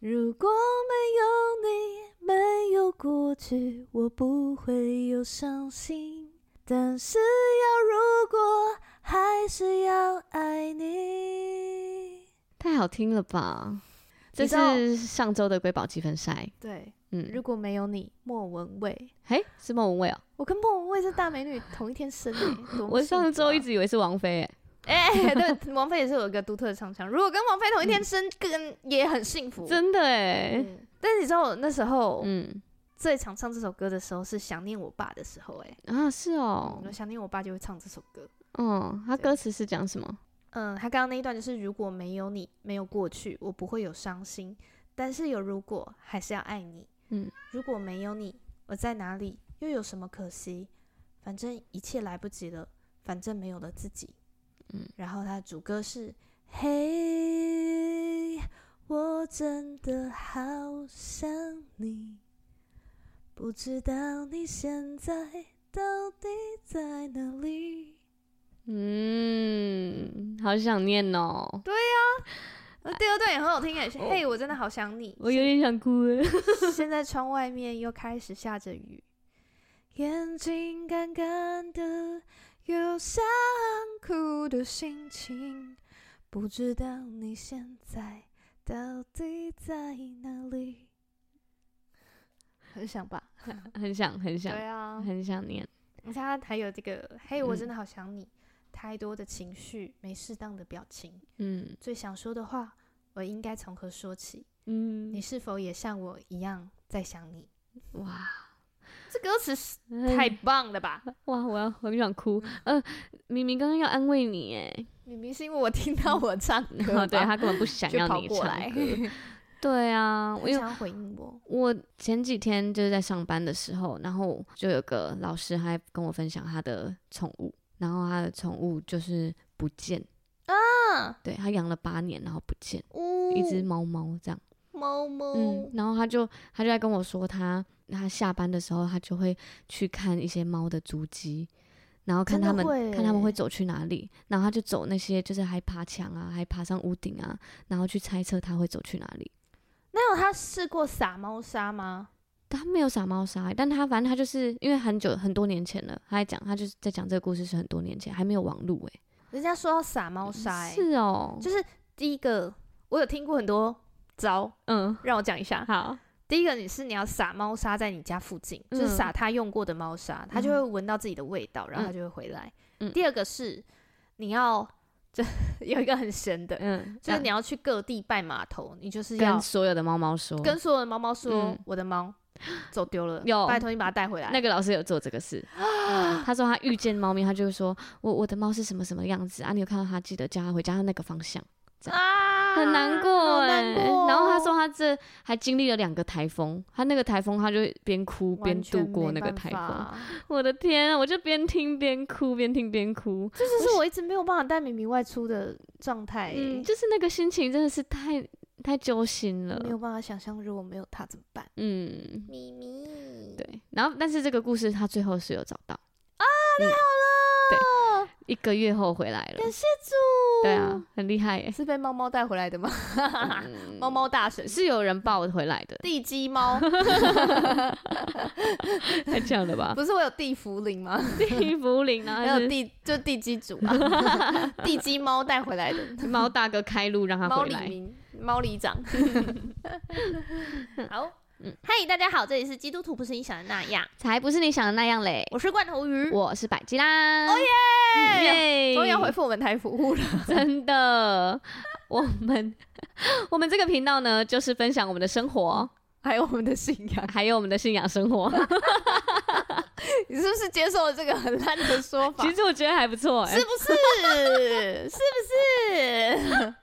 如果没有你，没有过去，我不会有伤心。但是要如果，还是要爱你。太好听了吧？这是上周的瑰宝积分赛。对，嗯，如果没有你，莫文蔚。嘿，是莫文蔚哦。我跟莫文蔚是大美女同一天生的。啊、我上周一直以为是王菲。哎、欸，对，王菲也是有一个独特的唱腔。如果跟王菲同一天生，跟、嗯、也很幸福。真的哎、嗯。但是你知道我那时候，嗯，最常唱这首歌的时候是想念我爸的时候。哎，啊，是哦。我想念我爸就会唱这首歌。嗯，他歌词是讲什么？嗯，他刚刚那一段就是如果没有你，没有过去，我不会有伤心。但是有如果，还是要爱你。嗯，如果没有你，我在哪里，又有什么可惜？反正一切来不及了，反正没有了自己。嗯，然后他的主歌是：嘿，我真的好想你，不知道你现在到底在哪里？嗯，好想念哦。对呀、啊，第二段也很好听诶。嘿，我真的好想你，我有点想哭诶。现在窗外面又开始下着雨，眼睛干干的。有想哭的心情，不知道你现在到底在哪里？很想吧，很想，很想，对啊，很想念。你看，还有这个，嘿，我真的好想你。嗯、太多的情绪，没适当的表情，嗯，最想说的话，我应该从何说起？嗯，你是否也像我一样在想你？哇。这歌词太棒了吧！哇，我要很想哭。呃，明明刚刚要安慰你，哎，明明是因为我听到我唱歌，对，他根本不想要你唱歌。对啊，我想要回应我。我前几天就是在上班的时候，然后就有个老师还跟我分享他的宠物，然后他的宠物就是不见啊，对，他养了八年，然后不见，一只猫猫这样。猫猫，嗯，然后他就他就在跟我说他。他下班的时候，他就会去看一些猫的足迹，然后看他们看他们会走去哪里，然后他就走那些就是还爬墙啊，还爬上屋顶啊，然后去猜测他会走去哪里。那有他试过撒猫砂吗？他没有撒猫砂，但他反正他就是因为很久很多年前了，他在讲他就是在讲这个故事是很多年前还没有网路哎。人家说要撒猫砂，哎，是哦，就是第一个我有听过很多招，嗯，让我讲一下，好。第一个，你是你要撒猫砂在你家附近，嗯、就是撒他用过的猫砂，他就会闻到自己的味道，嗯、然后他就会回来。嗯、第二个是你要，就 有一个很神的，嗯，就是你要去各地拜码头，你就是要跟所有的猫猫说，跟所有的猫猫说，嗯、我的猫 走丢了，有。拜托你把它带回来。那个老师有做这个事，啊、他说他遇见猫咪，他就会说我我的猫是什么什么样子啊？你有看到他，记得叫他回家的那个方向。啊，很难过哎、欸。然后他说他这还经历了两个台风，他那个台风他就边哭边度过那个台风。我的天啊，我就边听边哭，边听边哭。这就是我一直没有办法带米米外出的状态、欸。嗯，就是那个心情真的是太太揪心了，没有办法想象如果没有他怎么办。嗯，咪咪。对，然后但是这个故事他最后是有找到啊，太好了。对，一个月后回来了，感谢主。对啊，很厉害耶！是被猫猫带回来的吗？猫猫、嗯、大神是有人抱回来的，地鸡猫，太强了吧？不是我有地茯苓吗？地茯苓啊？还有地就地基主啊，地鸡猫带回来的，猫大哥开路让他回来，猫里民，猫里长，好。嗯，嗨，大家好，这里是基督徒不是你想的那样，才不是你想的那样嘞。我是罐头鱼，我是百吉拉。哦耶耶，终于要回复我们台服务了，真的。我们 我们这个频道呢，就是分享我们的生活。还有我们的信仰，还有我们的信仰生活，你是不是接受了这个很烂的说法？其实我觉得还不错，欸，是不是？是不是？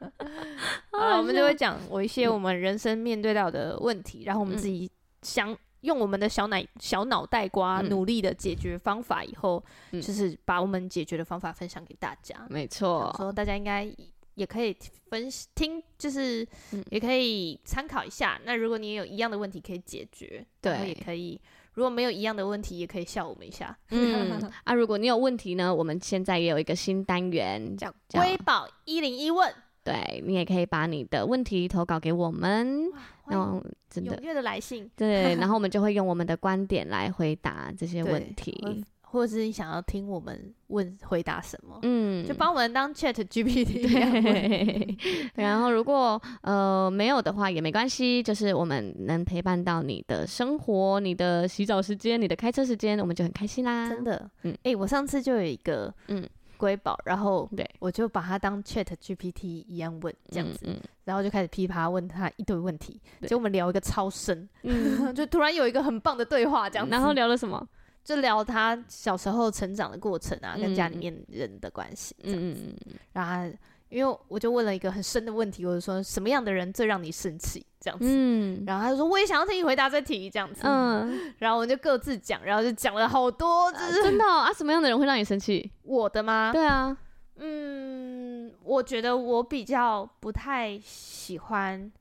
好，我们就会讲我一些我们人生面对到的问题，然后我们自己想用我们的小奶小脑袋瓜努力的解决方法，以后就是把我们解决的方法分享给大家。没错，说大家应该。也可以分析听，就是也可以参考一下。嗯、那如果你也有一样的问题可以解决，对，也可以。如果没有一样的问题，也可以笑我们一下。嗯啊，如果你有问题呢，我们现在也有一个新单元叫“微宝一零一问”。对，你也可以把你的问题投稿给我们，然后真的踊跃的来信，对，然后我们就会用我们的观点来回答这些问 题。或者是你想要听我们问回答什么，嗯，就帮我们当 Chat GPT 对。然后如果呃没有的话也没关系，就是我们能陪伴到你的生活、你的洗澡时间、你的开车时间，我们就很开心啦。真的，嗯，哎、欸，我上次就有一个嗯瑰宝，然后对我就把它当 Chat GPT 一样问这样子，嗯嗯、然后就开始噼啪问他一堆问题，结果我们聊一个超深，嗯，就突然有一个很棒的对话这样子。然后聊了什么？就聊他小时候成长的过程啊，嗯、跟家里面人的关系这样子。嗯嗯、然后，因为我就问了一个很深的问题，我就说什么样的人最让你生气？这样子。嗯、然后他就说我也想要听你回答这题，这样子。嗯。然后我们就各自讲，然后就讲了好多，就是、啊、真的、哦、啊？什么样的人会让你生气？我的吗？对啊。嗯，我觉得我比较不太喜欢。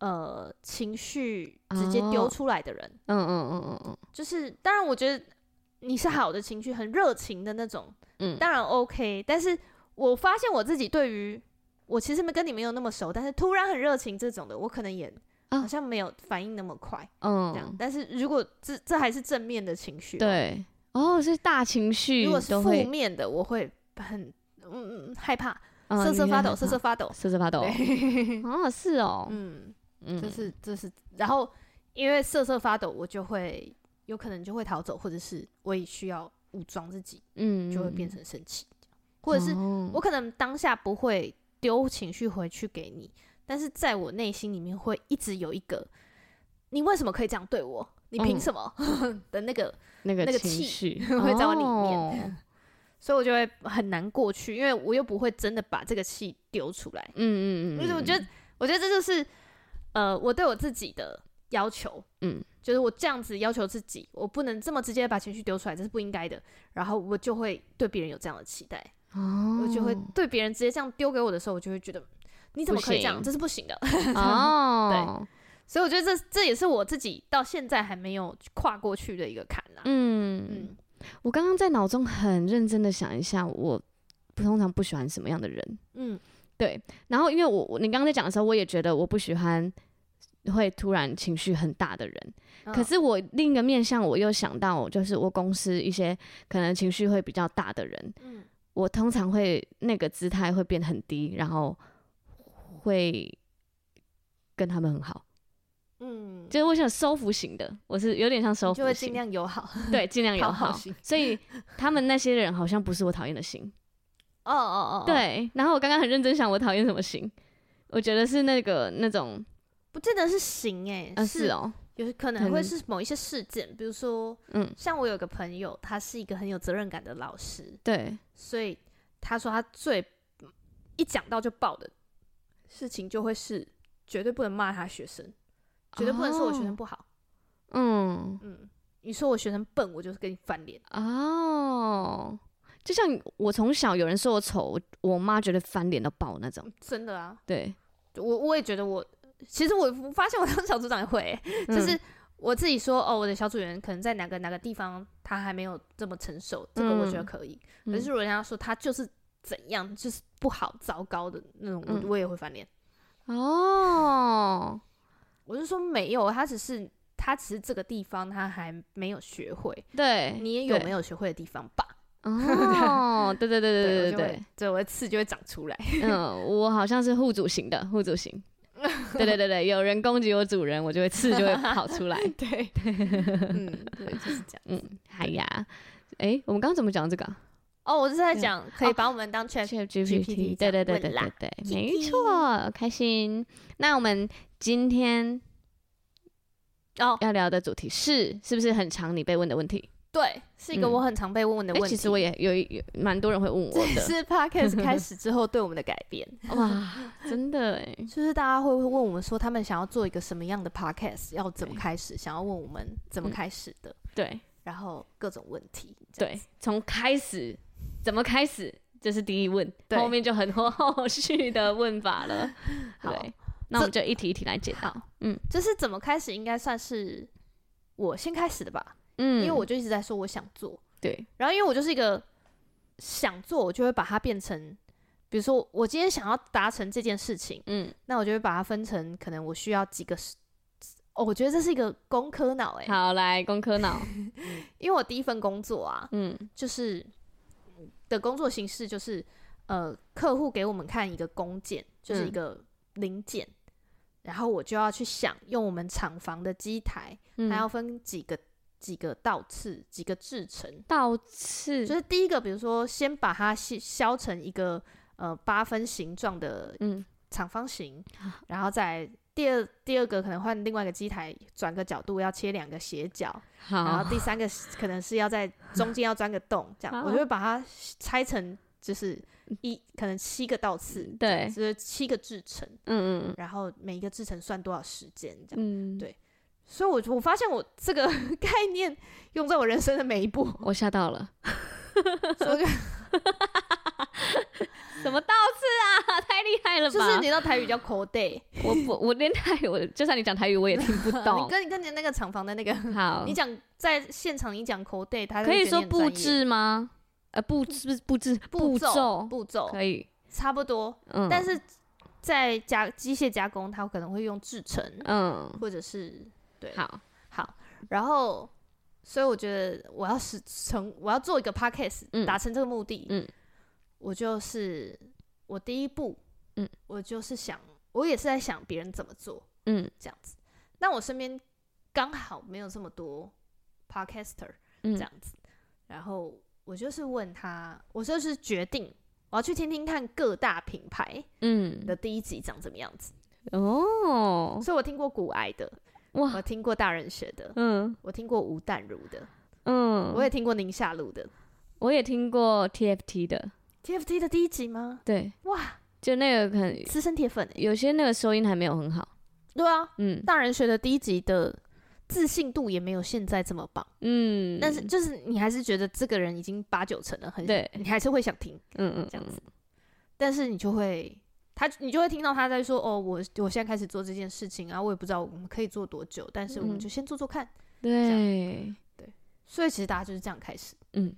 呃，情绪直接丢出来的人，嗯嗯嗯嗯嗯，就是当然，我觉得你是好的情绪，很热情的那种，嗯，当然 OK。但是我发现我自己对于我其实没跟你没有那么熟，但是突然很热情这种的，我可能也好像没有反应那么快，嗯，这样。但是如果这这还是正面的情绪，对，哦，是大情绪，如果是负面的，我会很嗯害怕，瑟瑟发抖，瑟瑟发抖，瑟瑟发抖，啊，是哦，嗯。嗯，这是就是，然后因为瑟瑟发抖，我就会有可能就会逃走，或者是我也需要武装自己，嗯，就会变成生气，或者是我可能当下不会丢情绪回去给你，但是在我内心里面会一直有一个，你为什么可以这样对我？你凭什么、嗯、的那个那个那个气 会在我里面，哦、所以我就会很难过去，因为我又不会真的把这个气丢出来，嗯嗯嗯，因为我觉得我觉得这就是。呃，我对我自己的要求，嗯，就是我这样子要求自己，我不能这么直接把情绪丢出来，这是不应该的。然后我就会对别人有这样的期待，哦，我就会对别人直接这样丢给我的时候，我就会觉得你怎么可以这样？这是不行的。哦，对，所以我觉得这这也是我自己到现在还没有跨过去的一个坎啦。嗯嗯，我刚刚在脑中很认真的想一下，我通常不喜欢什么样的人？嗯，对。然后因为我你刚刚在讲的时候，我也觉得我不喜欢。会突然情绪很大的人，哦、可是我另一个面向，我又想到，就是我公司一些可能情绪会比较大的人，嗯、我通常会那个姿态会变很低，然后会跟他们很好，嗯，就是我想收服型的，我是有点像收服型，就会尽量友好，对，尽量友 好，所以他们那些人好像不是我讨厌的型，哦哦哦，对，然后我刚刚很认真想，我讨厌什么型？我觉得是那个那种。不见得是行诶、欸，是哦，有可能会是某一些事件，比如说，嗯，像我有个朋友，他是一个很有责任感的老师，对，所以他说他最一讲到就爆的事情，就会是绝对不能骂他学生，绝对不能说我学生不好，嗯。嗯，你说我学生笨，我就是跟你翻脸哦，就像我从小有人说我丑，我妈觉得翻脸都爆那种，真的啊，对，我我也觉得我。其实我发现我当小组长也会、就是我自己说哦，我的小组员可能在哪个哪个地方他还没有这么成熟，这个我觉得可以。嗯、可是如果人家说他就是怎样，就是不好、糟糕的那种，嗯、我也会翻脸。哦，我是说没有，他只是他只是这个地方他还没有学会。对，你也有没有学会的地方吧？哦，对对对对对对 对，对，我的刺就会长出来。嗯，我好像是护主型的，护主型。对对对对，有人攻击我主人，我就会刺就会跑出来。对，嗯，对，就是这样。嗯，哎呀，哎，我们刚刚怎么讲这个？哦，我是在讲可以把我们当 ChatGPT。对对对对对对，没错，开心。那我们今天哦要聊的主题是，是不是很长你被问的问题？对，是一个我很常被问的问题。其实我也有有蛮多人会问我的。是 Podcast 开始之后对我们的改变。哇，真的哎，就是大家会问我们说，他们想要做一个什么样的 Podcast，要怎么开始？想要问我们怎么开始的？对，然后各种问题。对，从开始怎么开始，这是第一问，后面就很多后续的问法了。对，那我们就一题一题来解答。嗯，就是怎么开始，应该算是我先开始的吧。嗯，因为我就一直在说我想做，对，然后因为我就是一个想做，我就会把它变成比如说我今天想要达成这件事情，嗯，那我就会把它分成可能我需要几个。哦，我觉得这是一个工科脑哎。好，来工科脑，因为我第一份工作啊，嗯，就是的工作形式就是，呃，客户给我们看一个工件，就是一个零件，嗯、然后我就要去想用我们厂房的机台，还要分几个几个倒刺，几个制成。倒刺就是第一个，比如说先把它削削成一个呃八分形状的嗯长方形，嗯、然后再。第二第二个可能换另外一个机台，转个角度要切两个斜角，好然后 第三个可能是要在中间要钻个洞，这样我就会把它拆成就是一可能七个倒刺，对，就是七个制成，嗯嗯，然后每一个制成算多少时间，这样，嗯，对，所以我我发现我这个 概念用在我人生的每一步，我吓到了，所以就。什么倒刺啊？太厉害了吧！就是你知道台语叫 code，我不，我连台语，我就算你讲台语，我也听不懂。你跟你跟你那个厂房的那个好，你讲在现场你讲 code，他可以说布置吗？呃，布置布置步骤步骤可以差不多，嗯，但是在加机械加工，它可能会用制成，嗯，或者是对，好。好，然后所以我觉得我要是成我要做一个 podcast，达成这个目的，嗯。我就是我第一步，嗯，我就是想，我也是在想别人怎么做，嗯，这样子。那我身边刚好没有这么多 podcaster，这样子，嗯，然后我就是问他，我就是决定我要去听听看各大品牌，嗯，的第一集长怎么样子。哦，所以我听过骨癌的，哇，我听过大人学的，嗯，我听过吴淡如的，嗯，我也听过宁夏路的，我也听过 TFT 的。TFT 的第一集吗？对，哇，就那个可能资深铁粉，有些那个收音还没有很好。对啊，嗯，大人学的第一集的自信度也没有现在这么棒，嗯，但是就是你还是觉得这个人已经八九成了，很对，你还是会想听，嗯嗯，这样子。但是你就会他，你就会听到他在说，哦，我我现在开始做这件事情啊，我也不知道我们可以做多久，但是我们就先做做看，对对，所以其实大家就是这样开始，嗯。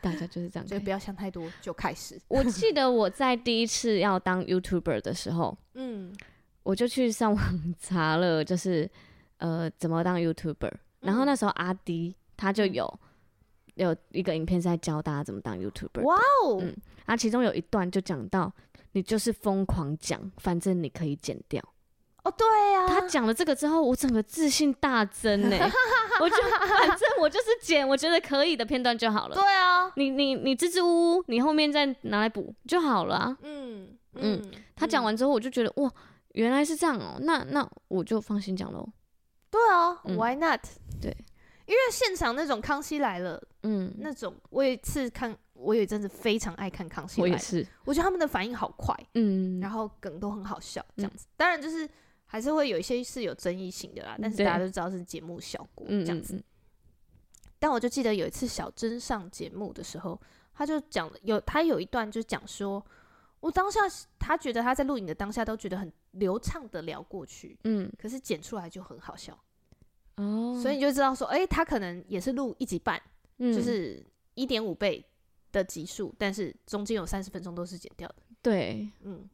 大家就是这样，所以不要想太多，就开始。我记得我在第一次要当 YouTuber 的时候，嗯，我就去上网 查了，就是呃怎么当 YouTuber。然后那时候阿迪他就有、嗯、有一个影片在教大家怎么当 YouTuber。哇哦，嗯，啊其中有一段就讲到，你就是疯狂讲，反正你可以剪掉。哦，对呀、啊，他讲了这个之后，我整个自信大增呢。我就反正我就是剪我觉得可以的片段就好了。对啊，你你你支支吾吾，你后面再拿来补就好了啊。嗯嗯，嗯，他讲完之后，我就觉得哇，原来是这样哦、喔。那那我就放心讲喽。对啊、嗯、，Why not？对，因为现场那种《康熙来了》，嗯，那种我有一次看，我有一阵子非常爱看《康熙来了》，我也是，我觉得他们的反应好快，嗯，然后梗都很好笑，这样子。嗯、当然就是。还是会有一些是有争议性的啦，但是大家都知道是节目效果这样子。但我就记得有一次小珍上节目的时候，他就讲了有他有一段就讲说，我当下他觉得他在录影的当下都觉得很流畅的聊过去，嗯，可是剪出来就很好笑哦，所以你就知道说，哎，他可能也是录一集半，就是一点五倍的集数，但是中间有三十分钟都是剪掉的。对，嗯，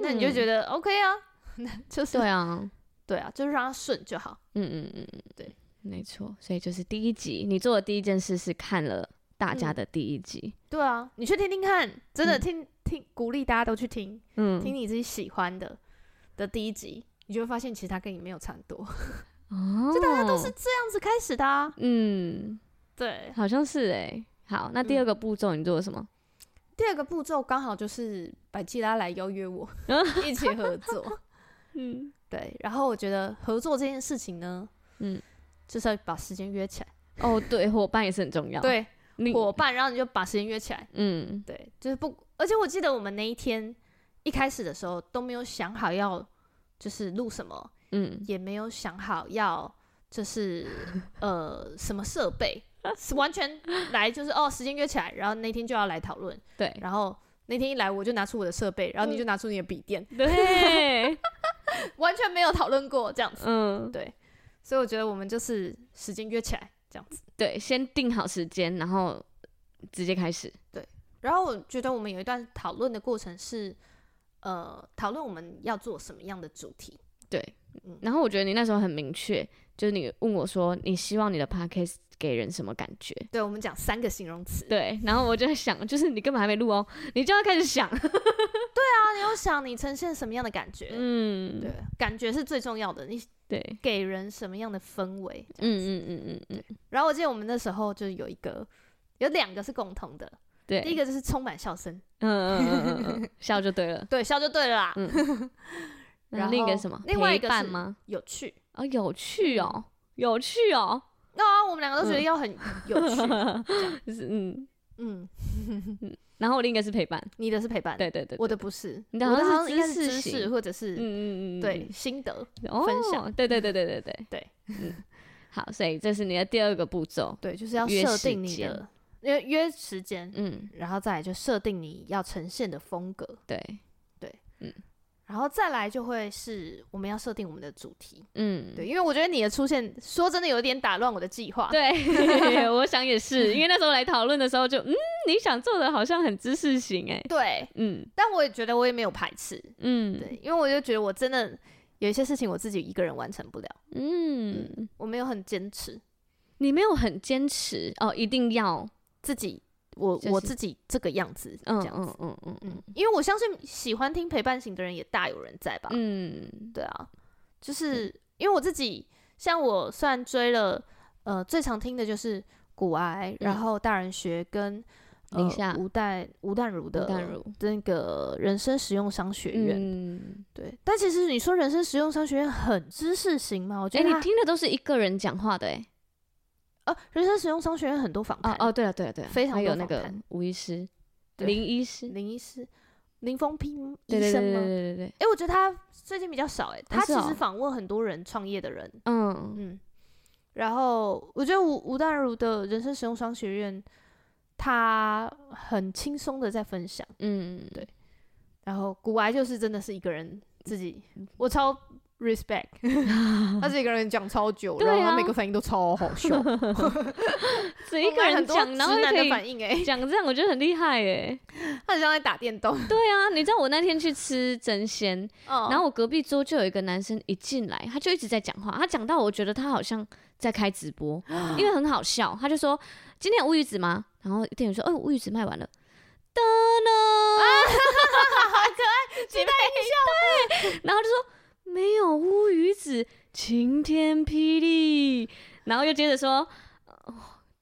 那你就觉得 OK 啊。就是对啊，对啊，就是让它顺就好。嗯嗯嗯嗯，对，没错。所以就是第一集，你做的第一件事是看了大家的第一集。嗯、对啊，你去听听看，真的听、嗯、听，鼓励大家都去听，嗯，听你自己喜欢的的第一集，你就会发现其实它跟你没有差很多。哦，就大家都是这样子开始的啊。嗯，对，好像是哎、欸。好，那第二个步骤你做了什么？嗯、第二个步骤刚好就是百吉拉来邀约我 一起合作。嗯，对，然后我觉得合作这件事情呢，嗯，就是要把时间约起来。哦，对，伙伴也是很重要。对，伙伴，然后你就把时间约起来。嗯，对，就是不，而且我记得我们那一天一开始的时候都没有想好要就是录什么，嗯，也没有想好要就是呃什么设备，是完全来就是哦时间约起来，然后那天就要来讨论。对，然后那天一来我就拿出我的设备，然后你就拿出你的笔电。对。完全没有讨论过这样子，嗯，对，所以我觉得我们就是时间约起来这样子，对，先定好时间，然后直接开始，对，然后我觉得我们有一段讨论的过程是，呃，讨论我们要做什么样的主题。对，然后我觉得你那时候很明确，就是你问我说，你希望你的 podcast 给人什么感觉？对，我们讲三个形容词。对，然后我就在想，就是你根本还没录哦，你就要开始想。对啊，你要想你呈现什么样的感觉？嗯，对，感觉是最重要的。你对给人什么样的氛围？嗯嗯嗯嗯嗯。然后我记得我们那时候就有一个，有两个是共同的。对，第一个就是充满笑声。嗯嗯嗯嗯，笑就对了。对，笑就对了啦。嗯。然后另一个什么？另外一个是吗？有趣啊，有趣哦，有趣哦。那我们两个都觉得要很有趣，就是嗯。嗯。然后我另一个是陪伴，你的是陪伴，对对对，我的不是，你的好像是知识。或者是嗯嗯嗯对心得分享，对对对对对对。对。嗯，好，所以这是你的第二个步骤，对，就是要设定你的约约时间，嗯，然后再来就设定你要呈现的风格，对。对，嗯。然后再来就会是我们要设定我们的主题，嗯，对，因为我觉得你的出现说真的有点打乱我的计划，对，我想也是，因为那时候来讨论的时候就，嗯，你想做的好像很知识型，哎，对，嗯，但我也觉得我也没有排斥，嗯，对，因为我就觉得我真的有一些事情我自己一个人完成不了，嗯，我没有很坚持，你没有很坚持哦，一定要自己。我、就是、我自己这个样子，这样子，嗯嗯嗯嗯，因为我相信喜欢听陪伴型的人也大有人在吧，嗯，对啊，就是因为我自己，像我虽然追了，呃，最常听的就是古癌，然后大人学跟宁夏吴淡吴淡如的那个人生实用商学院，嗯，对，但其实你说人生实用商学院很知识型吗？我觉得、欸、你听的都是一个人讲话的、欸，哎。哦，人生实用商学院很多访谈哦，对了对了对了，非常有那个吴医师、林医师、林医师、林峰平医生吗？对对对对哎，我觉得他最近比较少哎，他其实访问很多人创业的人，嗯。嗯，然后我觉得吴吴淡如的人生实用商学院，他很轻松的在分享，嗯。对，然后古癌就是真的是一个人自己，我超。Respect，他是一个人讲超久，然后他每个反应都超好笑，只一个人讲，然后可以讲这样，我觉得很厉害哎，他很像在打电动。对啊，你知道我那天去吃真鲜，然后我隔壁桌就有一个男生一进来，他就一直在讲话，他讲到我觉得他好像在开直播，因为很好笑，他就说今天有乌鱼子吗？然后店员说哦，乌鱼子卖完了，哒呢，好可爱，期待一下，对，然后就说。没有乌鱼子，晴天霹雳，然后又接着说，哦，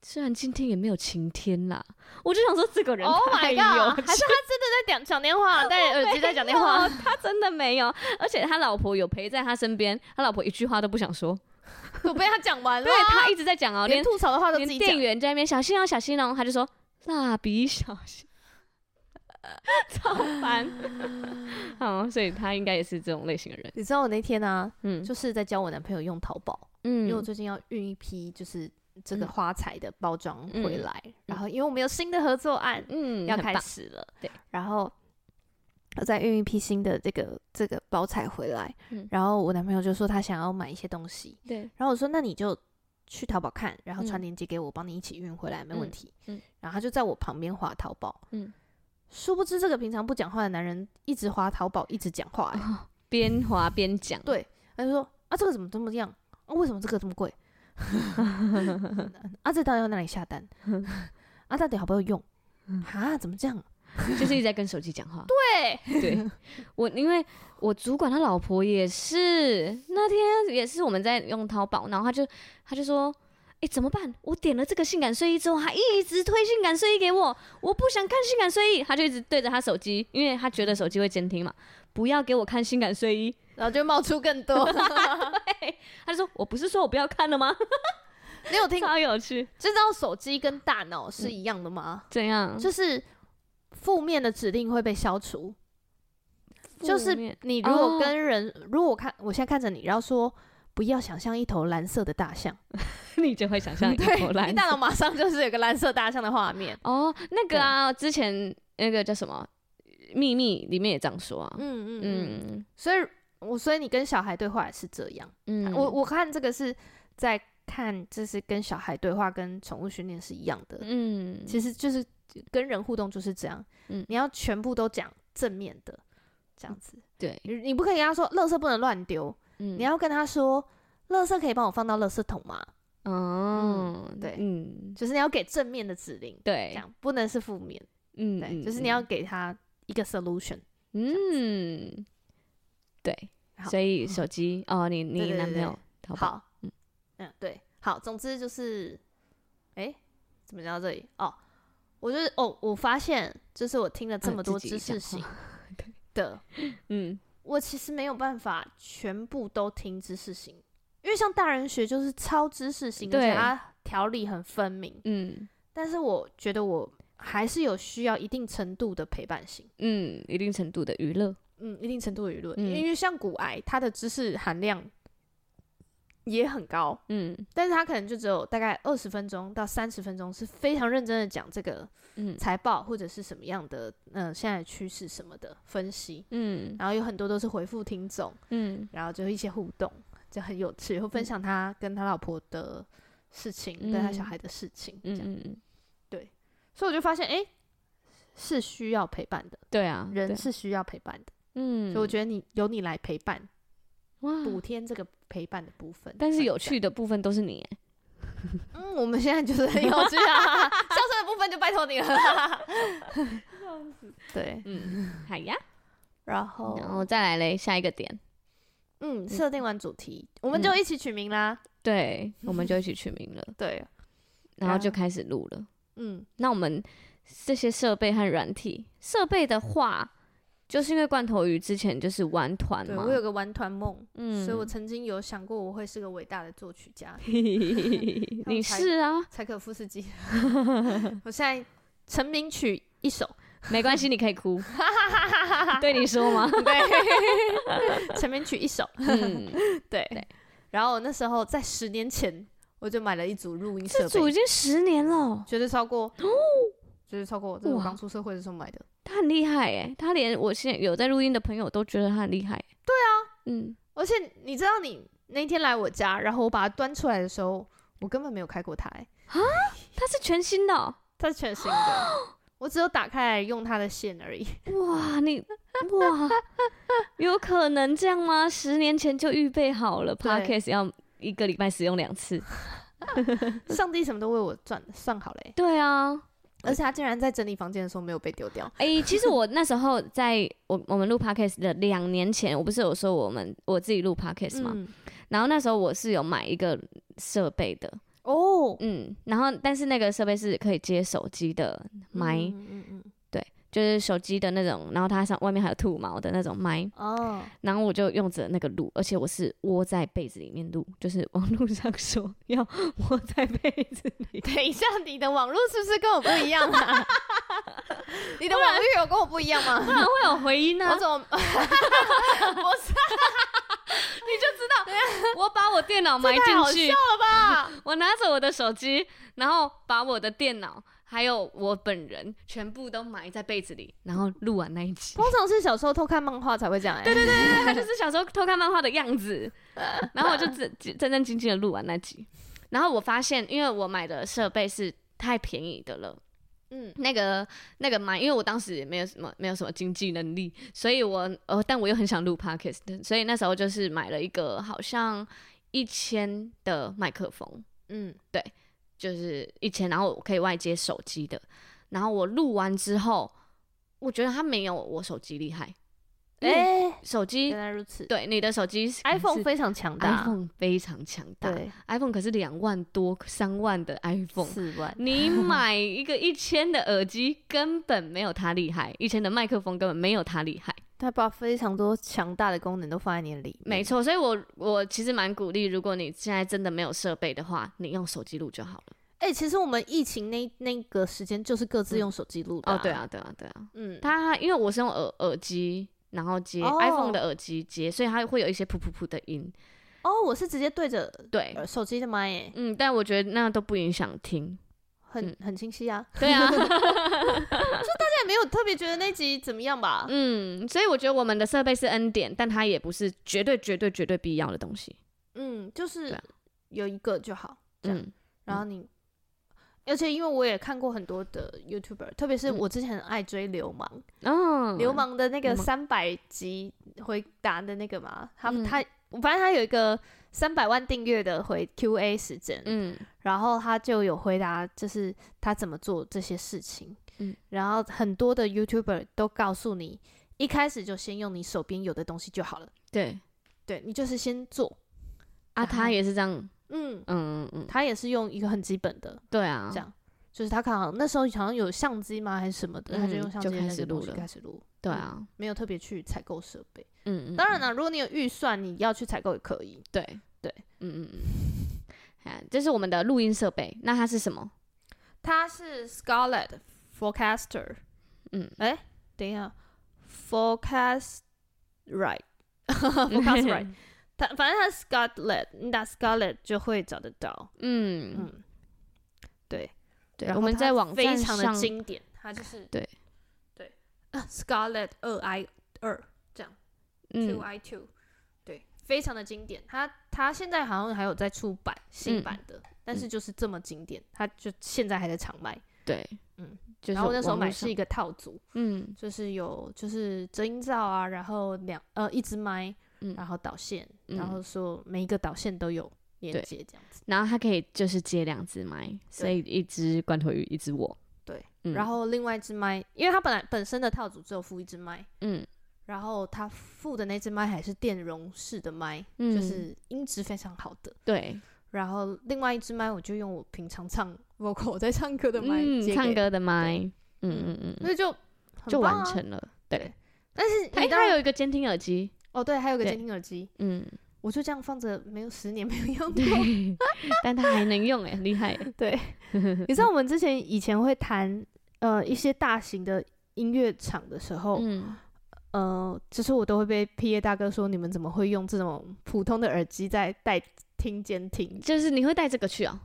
虽然今天也没有晴天啦，我就想说这个人，Oh my god，还是他真的在讲讲电话，戴耳机在讲电话，他真的没有，而且他老婆有陪在他身边，他老婆一句话都不想说，我被他讲完了，对，他一直在讲哦，连吐槽的话都自己讲，店员在那边小心哦，小心哦，他就说蜡笔小新。超烦，好，所以他应该也是这种类型的人。你知道我那天呢、啊，嗯，就是在教我男朋友用淘宝，嗯，因为我最近要运一批就是这个花材的包装回来，嗯、然后因为我们有新的合作案，嗯，要开始了，对，然后我再运一批新的这个这个包材回来，嗯，然后我男朋友就说他想要买一些东西，对，然后我说那你就去淘宝看，然后传链接给我，帮你一起运回来，没问题，嗯，然后他就在我旁边划淘宝，嗯。殊不知，这个平常不讲话的男人一直滑淘宝，一直讲话、欸，边滑边讲。对，他就说：“啊，这个怎么这么样？啊，为什么这个这么贵？啊，这到底要哪里下单？啊，到底好不好用？啊，怎么这样？就是一直在跟手机讲话。对，对我，因为我主管他老婆也是，那天也是我们在用淘宝，然后他就他就说。”哎、欸，怎么办？我点了这个性感睡衣之后，他一直推性感睡衣给我，我不想看性感睡衣，他就一直对着他手机，因为他觉得手机会监听嘛，不要给我看性感睡衣，然后就冒出更多。对，他就说：“我不是说我不要看了吗？”你有听？超有趣。知道手机跟大脑是一样的吗？怎样？就是负面的指令会被消除。就是你如果跟人，哦、如果我看我现在看着你，然后说。不要想象一头蓝色的大象，你就会想象一头蓝。你大脑马上就是有个蓝色大象的画面。哦，那个啊，之前那个叫什么《秘密》里面也这样说啊。嗯嗯嗯。所以，我所以你跟小孩对话也是这样。嗯，我我看这个是在看，就是跟小孩对话跟宠物训练是一样的。嗯，其实就是跟人互动就是这样，嗯，你要全部都讲正面的，这样子，对，你不可以跟他说，垃圾不能乱丢，嗯，你要跟他说，垃圾可以帮我放到垃圾桶吗？哦，对，嗯，就是你要给正面的指令，对，这样不能是负面，嗯，对，就是你要给他一个 solution，嗯，对，所以手机 哦，你你男朋友好，嗯。嗯，对，好，总之就是，哎，怎么讲到这里？哦，我就是哦，我发现就是我听了这么多知识型 的，嗯，我其实没有办法全部都听知识型。因为像大人学就是超知识型，而且它条理很分明。嗯，但是我觉得我还是有需要一定程度的陪伴型。嗯，一定程度的娱乐。嗯，一定程度的娱乐。嗯，因为像古癌，它的知识含量也很高。嗯，但是他可能就只有大概二十分钟到三十分钟是非常认真的讲这个嗯。财报或者是什么样的嗯、呃、现在趋势什么的分析。嗯，然后有很多都是回复听众。嗯，然后就一些互动。就很有趣，会分享他跟他老婆的事情，嗯、跟他小孩的事情，这样，嗯嗯。对，所以我就发现，哎、欸，是需要陪伴的，对啊，人是需要陪伴的，嗯，所以我觉得你由你来陪伴，哇，补天这个陪伴的部分，但是有趣的部分都是你，嗯，我们现在就是很有趣啊，销售的部分就拜托你了，对，嗯，好呀，然后，然后再来嘞，下一个点。嗯，设定完主题，嗯、我们就一起取名啦。对，我们就一起取名了。对，然后就开始录了。嗯，那我们这些设备和软体设备的话，就是因为罐头鱼之前就是玩团嘛，我有个玩团梦，嗯，所以我曾经有想过我会是个伟大的作曲家。你是啊，柴可夫斯基。我现在成名曲一首。没关系，你可以哭。对你说吗？对，成名曲一首。嗯，对。然后那时候在十年前，我就买了一组录音设备。这组已经十年了，绝对超过哦，绝对超过。这是我刚出社会的时候买的。他很厉害哎，他连我现在有在录音的朋友都觉得他很厉害。对啊，嗯。而且你知道，你那天来我家，然后我把它端出来的时候，我根本没有开过它。啊？它是全新的？它是全新的。我只有打开来用它的线而已。哇，你哇，有可能这样吗？十年前就预备好了，Podcast 要一个礼拜使用两次。上帝什么都为我算算好嘞。对啊，而且他竟然在整理房间的时候没有被丢掉。哎、欸，其实我那时候在我我们录 Podcast 的两年前，我不是有说我们我自己录 Podcast 吗？嗯、然后那时候我是有买一个设备的。哦，oh. 嗯，然后但是那个设备是可以接手机的麦，嗯就是手机的那种，然后它上外面还有兔毛的那种麦，哦，oh. 然后我就用着那个录，而且我是窝在被子里面录，就是网络上说要窝在被子里。等一下，你的网络是不是跟我不一样啊？你的网络有跟我不一样吗？不然 会有回音呢？我怎么？不是。你就知道，我把我电脑埋进去，笑了吧？我拿着我的手机，然后把我的电脑还有我本人全部都埋在被子里，然后录完那一集。通常是小时候偷看漫画才会这样，欸，对对对对，他就是小时候偷看漫画的样子。然后我就正正正经经的录完那集，然后我发现，因为我买的设备是太便宜的了。嗯，那个那个麦，因为我当时也没有什么没有什么经济能力，所以我呃，但我又很想录 podcast，所以那时候就是买了一个好像一千的麦克风，嗯，对，就是一千，然后我可以外接手机的，然后我录完之后，我觉得它没有我手机厉害。哎，欸、手机原来如此。对，你的手机 iPhone 非常强大，iPhone 非常强大。对，iPhone 可是两万多、三万的 iPhone，四万。你 买一个一千的耳机，根本没有它厉害；一千的麦克风根本没有它厉害。它把非常多强大的功能都放在你里。没错，所以我我其实蛮鼓励，如果你现在真的没有设备的话，你用手机录就好了。哎、欸，其实我们疫情那那个时间就是各自用手机录的、啊嗯。哦，对啊，对啊，对啊。嗯，他因为我是用耳耳机。然后接 iPhone 的耳机接，所以它会有一些噗噗噗的音。哦，我是直接对着对手机的麦耶。嗯，但我觉得那样都不影响听，很很清晰啊。对啊，就大家也没有特别觉得那集怎么样吧？嗯，所以我觉得我们的设备是恩典，但它也不是绝对绝对绝对必要的东西。嗯，就是有一个就好。嗯，然后你，而且因为我也看过很多的 YouTuber，特别是我之前很爱追流氓，嗯，流氓的那个三百集回答的那个嘛，他他，反正他有一个三百万订阅的回 QA 时间，嗯，然后他就有回答，就是他怎么做这些事情，嗯，然后很多的 YouTuber 都告诉你，一开始就先用你手边有的东西就好了，对，对你就是先做，啊，他也是这样。嗯嗯嗯嗯，他也是用一个很基本的，对啊，这样就是他看好那时候好像有相机吗？还是什么的，他就用相机开始录了，开始录，对啊，没有特别去采购设备，嗯嗯，当然了，如果你有预算，你要去采购也可以，对。对，嗯嗯嗯，这是我们的录音设备，那它是什么？它是 Scarlett Forecaster，嗯，哎，等一下，Forecast Right，Forecast Right。它反正它 Scarlett，你打 Scarlett 就会找得到。嗯嗯，对对，我们在网站上非常的经典，它就是对对啊 Scarlett 二 i 二这样，two i two，对，非常的经典。它它现在好像还有在出版新版的，但是就是这么经典，它就现在还在场卖。对，嗯，然后那时候买是一个套组，嗯，就是有就是遮音罩啊，然后两呃一支麦。然后导线，嗯、然后说每一个导线都有连接这样子，然后它可以就是接两只麦，所以一只罐头鱼，一只我。对，嗯、然后另外一只麦，因为它本来本身的套组只有附一只麦，嗯，然后他附的那只麦还是电容式的麦，嗯、就是音质非常好的。对，然后另外一只麦我就用我平常唱 vocal 在唱歌的麦，嗯，唱歌的麦，嗯嗯嗯，所以就、啊、就完成了。对，但是它它有一个监听耳机。哦，对，还有个监听耳机，嗯，我就这样放着，没有十年没有用过，但它还能用，哎，很厉害，对。你知道我们之前以前会谈呃一些大型的音乐场的时候，嗯，呃，就是我都会被 PA 大哥说，你们怎么会用这种普通的耳机在带听监听？就是你会带这个去啊？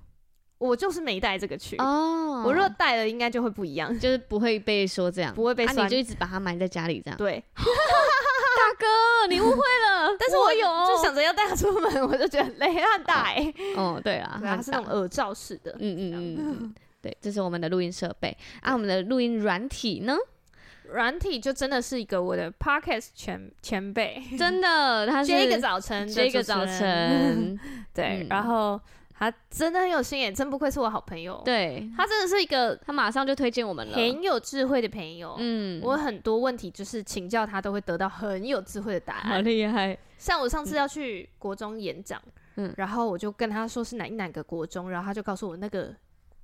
我就是没带这个去哦。我如果带了，应该就会不一样，就是不会被说这样，不会被说，你就一直把它埋在家里这样，对。大哥，你误会了，但是我有，就想着要带它出门，我就觉得很累，很大哎。哦，对 啊，它是那种耳罩式的，嗯嗯嗯，对，这是我们的录音设备啊，我们的录音软体呢？软体就真的是一个我的 podcast 前前辈，真的，他是这个早晨，这个早晨，对，然后。他真的很有心眼，真不愧是我好朋友。对，他真的是一个，他马上就推荐我们了，很有智慧的朋友。嗯，我很多问题就是请教他，都会得到很有智慧的答案。好厉害！像我上次要去国中演讲，嗯，然后我就跟他说是哪一哪个国中，然后他就告诉我那个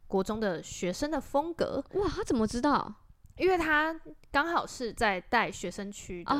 国中的学生的风格。哇，他怎么知道？因为他刚好是在带学生区的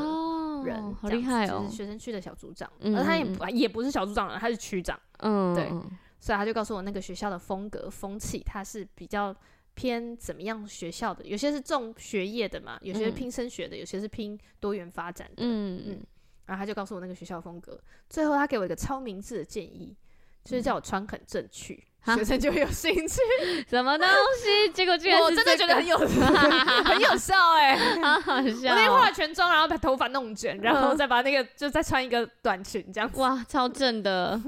人，哦，好厉害哦，就是学生区的小组长，而他也不也不是小组长了，他是区长。嗯，对。所以他就告诉我那个学校的风格风气，他是比较偏怎么样学校的？有些是重学业的嘛，有些是拼升学的，有些是拼多元发展的。嗯嗯。然后他就告诉我那个学校风格。最后他给我一个超明智的建议，就是叫我穿很正去，学生就会有兴趣。什么东西？结果居然我真的觉得很有 很有效哎，好好笑。我那天化了全妆，然后把头发弄卷，然后再把那个就再穿一个短裙这样子。哇，超正的。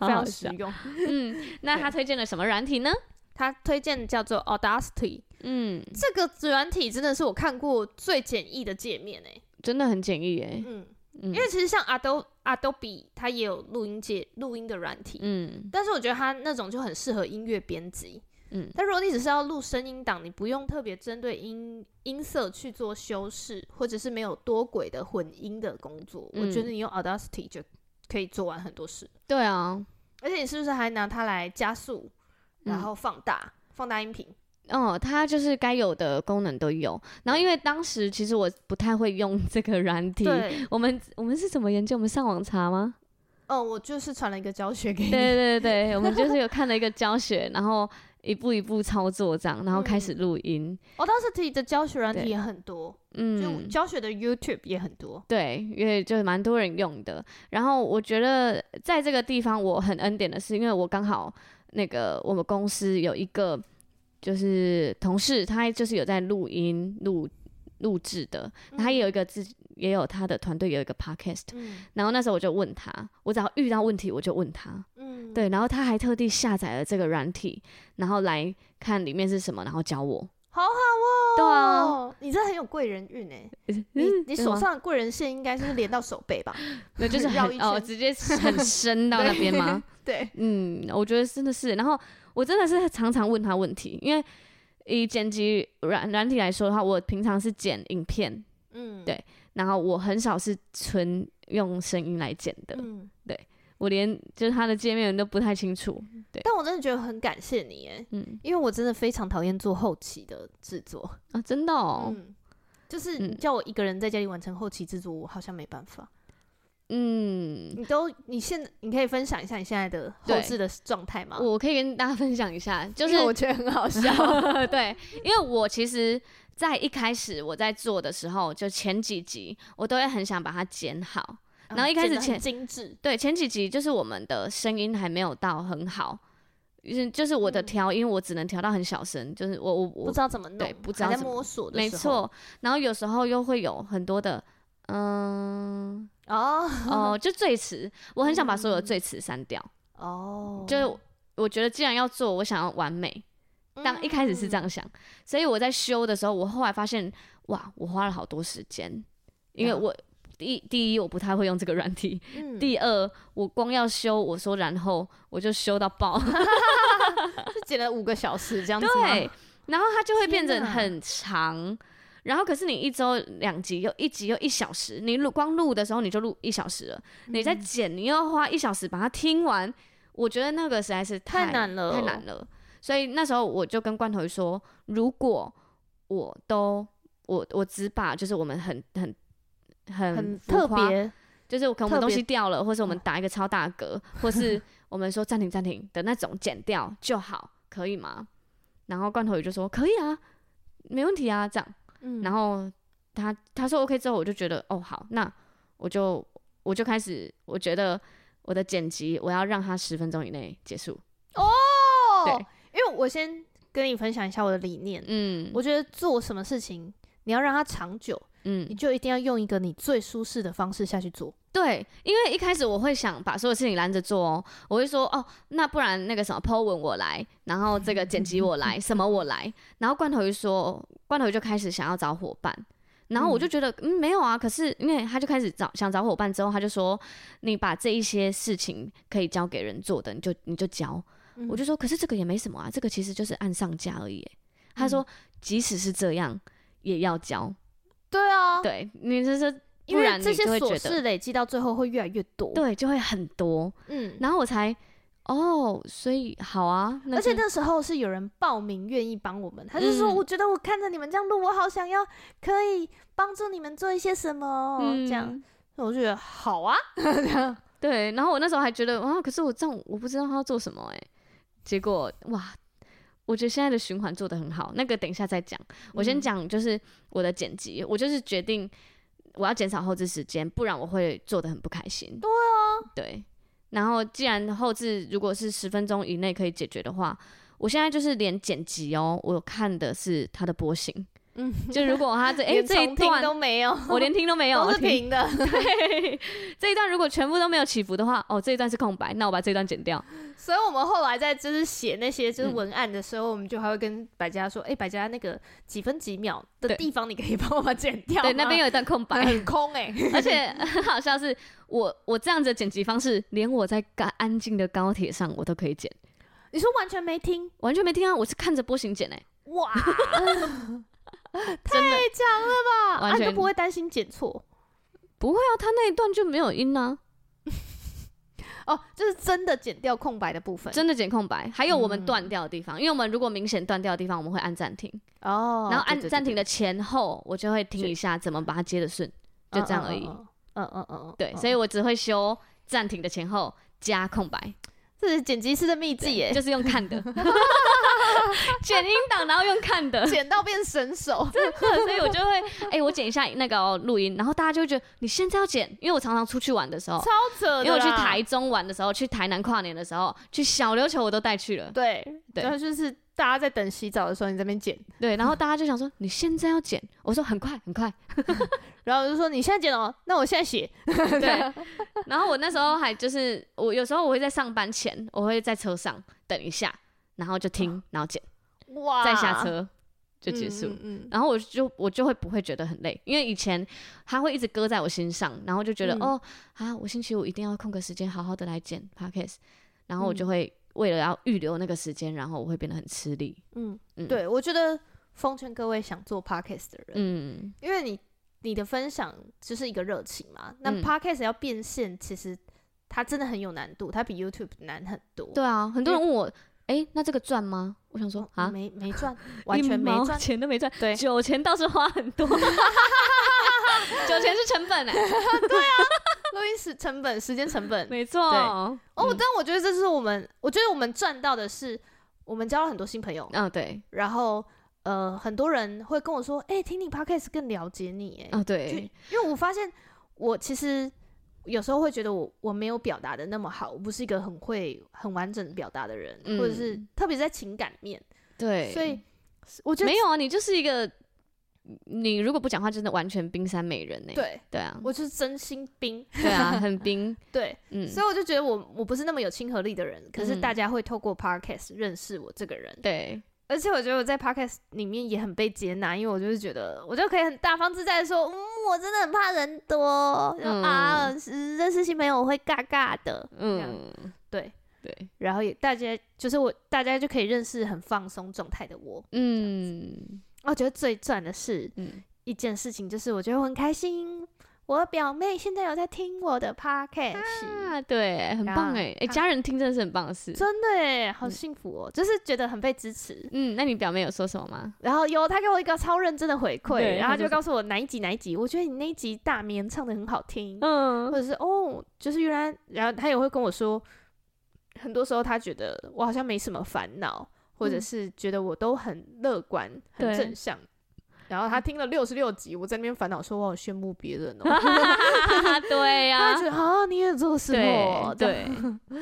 非常实用，嗯，那他推荐了什么软体呢？他推荐叫做 Audacity，嗯，这个软体真的是我看过最简易的界面诶，真的很简易诶，嗯，因为其实像 Adobe Adobe 它也有录音界录音的软体，嗯，但是我觉得它那种就很适合音乐编辑，嗯，但如果你只是要录声音档，你不用特别针对音音色去做修饰，或者是没有多轨的混音的工作，我觉得你用 Audacity 就。可以做完很多事，对啊，而且你是不是还拿它来加速，然后放大，嗯、放大音频？哦，它就是该有的功能都有。然后因为当时其实我不太会用这个软体，我们我们是怎么研究？我们上网查吗？哦，我就是传了一个教学给你。对对对，我们就是有看了一个教学，然后。一步一步操作这样，然后开始录音。我，当时自己的教学软体也很多，嗯，就教学的 YouTube 也很多。对，因为就蛮多人用的。然后我觉得在这个地方我很恩典的是，因为我刚好那个我们公司有一个就是同事，他就是有在录音录录制的，他也有一个自己也有他的团队有一个 Podcast。嗯，然后那时候我就问他，我只要遇到问题我就问他。嗯对，然后他还特地下载了这个软体，然后来看里面是什么，然后教我。好好哦，对啊，你这很有贵人运哎，你你手上的贵人线应该是连到手背吧？那就是 绕哦，直接很深到那边吗？对，嗯，我觉得真的是。然后我真的是常常问他问题，因为以剪辑软软体来说的话，我平常是剪影片，嗯，对，然后我很少是纯用声音来剪的，嗯，对。我连就是他的界面都不太清楚，对。但我真的觉得很感谢你，哎，嗯，因为我真的非常讨厌做后期的制作啊，真的哦，嗯，就是叫我一个人在家里完成后期制作，我好像没办法。嗯，你都你现在你可以分享一下你现在的后置的状态吗？我可以跟大家分享一下，就是我觉得很好笑，对，因为我其实，在一开始我在做的时候，就前几集我都会很想把它剪好。然后一开始前精致，对，前几集就是我们的声音还没有到很好，就是我的调音我只能调到很小声，就是我我我不知道怎么弄，对，不知道在摸索的时候，没错。然后有时候又会有很多的嗯哦哦，就最迟，我很想把所有的最迟删掉哦，就是我觉得既然要做，我想要完美，当一开始是这样想，所以我在修的时候，我后来发现哇，我花了好多时间，因为我。第第一，我不太会用这个软体。嗯、第二，我光要修，我说然后我就修到爆，就剪了五个小时这样子。对，然后它就会变成很长。哪然后可是你一周两集，又一集又一小时，你录光录的时候你就录一小时了，嗯、你在剪，你要花一小时把它听完，我觉得那个实在是太，太难了，太难了。所以那时候我就跟罐头鱼说，如果我都我我只把就是我们很很。很特别，就是可能我们东西掉了，或是我们打一个超大格，或是 我们说暂停暂停的那种剪掉就好，可以吗？然后罐头鱼就说可以啊，没问题啊，这样。嗯、然后他他说 OK 之后，我就觉得哦好，那我就我就开始，我觉得我的剪辑我要让它十分钟以内结束。哦，对，因为我先跟你分享一下我的理念。嗯，我觉得做什么事情你要让它长久。嗯，你就一定要用一个你最舒适的方式下去做。对，因为一开始我会想把所有事情拦着做哦，我会说哦，那不然那个什么 po 文我来，然后这个剪辑我来，什么我来，然后罐头就说，罐头就开始想要找伙伴，然后我就觉得嗯，嗯没有啊，可是因为他就开始找想找伙伴之后，他就说你把这一些事情可以交给人做的，你就你就交，嗯、我就说可是这个也没什么啊，这个其实就是按上架而已。他说即使是这样也要交。对啊，对，你就是因为这些琐事累积到最后会越来越多，对，就会很多，嗯，然后我才哦，所以好啊，而且那时候是有人报名愿意帮我们，他就说，我觉得我看着你们这样录，我好想要可以帮助你们做一些什么，这样，我就觉得好啊，对，然后我那时候还觉得啊，可是我这样我不知道他要做什么，哎，结果哇。我觉得现在的循环做得很好，那个等一下再讲。我先讲就是我的剪辑，嗯、我就是决定我要减少后置时间，不然我会做得很不开心。对啊，对。然后既然后置如果是十分钟以内可以解决的话，我现在就是连剪辑哦，我看的是它的波形。嗯，就如果他这 哎这一段都没有，我连听都没有，都是平的。对，这一段如果全部都没有起伏的话，哦，这一段是空白，那我把这一段剪掉。所以我们后来在就是写那些就是文案的时候，嗯、我们就还会跟百家说，哎、欸，百家那个几分几秒的地方，你可以帮我把剪掉。对，那边有一段空白，很空哎、欸。而且很好笑是，我我这样子的剪辑方式，连我在干安静的高铁上我都可以剪。你说完全没听？完全没听啊！我是看着波形剪哎、欸。哇！太强了吧！完全、啊、都不会担心剪错，不会啊，他那一段就没有音呢、啊。哦，就是真的剪掉空白的部分，真的剪空白，还有我们断掉的地方，嗯、因为我们如果明显断掉的地方，我们会按暂停。哦，然后按暂停的前后，我就会听一下怎么把它接的顺，就这样而已。嗯嗯嗯嗯，对，所以我只会修暂停的前后加空白，这是剪辑师的秘技耶，就是用看的。剪音档，然后用看的，剪到变神手，真的。所以我就会，哎、欸，我剪一下那个录音，然后大家就会觉得你现在要剪，因为我常常出去玩的时候，超扯，因为我去台中玩的时候，去台南跨年的时候，去小琉球我都带去了。对对，就是大家在等洗澡的时候，你在那边剪。对，然后大家就想说你现在要剪，我说很快很快，然后我就说你现在剪哦，那我现在写。对，然后我那时候还就是我有时候我会在上班前，我会在车上等一下。然后就听，然后剪，哇，再下车就结束。嗯嗯、然后我就我就会不会觉得很累，因为以前他会一直搁在我心上，然后就觉得、嗯、哦啊，我星期五一定要空个时间好好的来剪 podcast，然后我就会为了要预留那个时间，然后我会变得很吃力。嗯嗯，对，我觉得奉劝各位想做 podcast 的人，嗯，因为你你的分享就是一个热情嘛，那 podcast 要变现，其实它真的很有难度，它比 YouTube 难很多。对啊，很多人问我。哎，那这个赚吗？我想说啊，没没赚，完全没赚，钱都没赚。对，酒钱倒是花很多，酒钱是成本哎。对啊，录音时成本、时间成本，没错。哦，但我觉得这是我们，我觉得我们赚到的是，我们交了很多新朋友。嗯，对。然后呃，很多人会跟我说，哎，听你 podcast 更了解你。哎，啊，对，因为我发现我其实。有时候会觉得我我没有表达的那么好，我不是一个很会很完整表达的人，嗯、或者是特别在情感面，对，所以我觉得没有啊，你就是一个，你如果不讲话，真的完全冰山美人呢、欸。对。对啊，我就是真心冰，对啊，很冰，对，嗯，所以我就觉得我我不是那么有亲和力的人，可是大家会透过 podcast 认识我这个人，对。而且我觉得我在 podcast 里面也很被接纳，因为我就是觉得我就可以很大方自在的说，嗯，我真的很怕人多，嗯、啊，认识新朋友我会尬尬的，嗯，对。对，然后也大家就是我大家就可以认识很放松状态的我，嗯，我觉得最赚的是一件事情，就是我觉得我很开心。我表妹现在有在听我的 podcast 啊，对，很棒哎，哎，家人听真的是很棒的事，真的哎，好幸福哦，就是觉得很被支持。嗯，那你表妹有说什么吗？然后有，她给我一个超认真的回馈，然后就告诉我哪一集哪一集，我觉得你那一集大眠唱的很好听，嗯，或者是哦，就是原来，然后她也会跟我说，很多时候她觉得我好像没什么烦恼，或者是觉得我都很乐观、很正向。然后他听了六十六集，我在那边烦恼说，我好羡慕别人哦。对呀，他觉得啊，你也这个时候，对，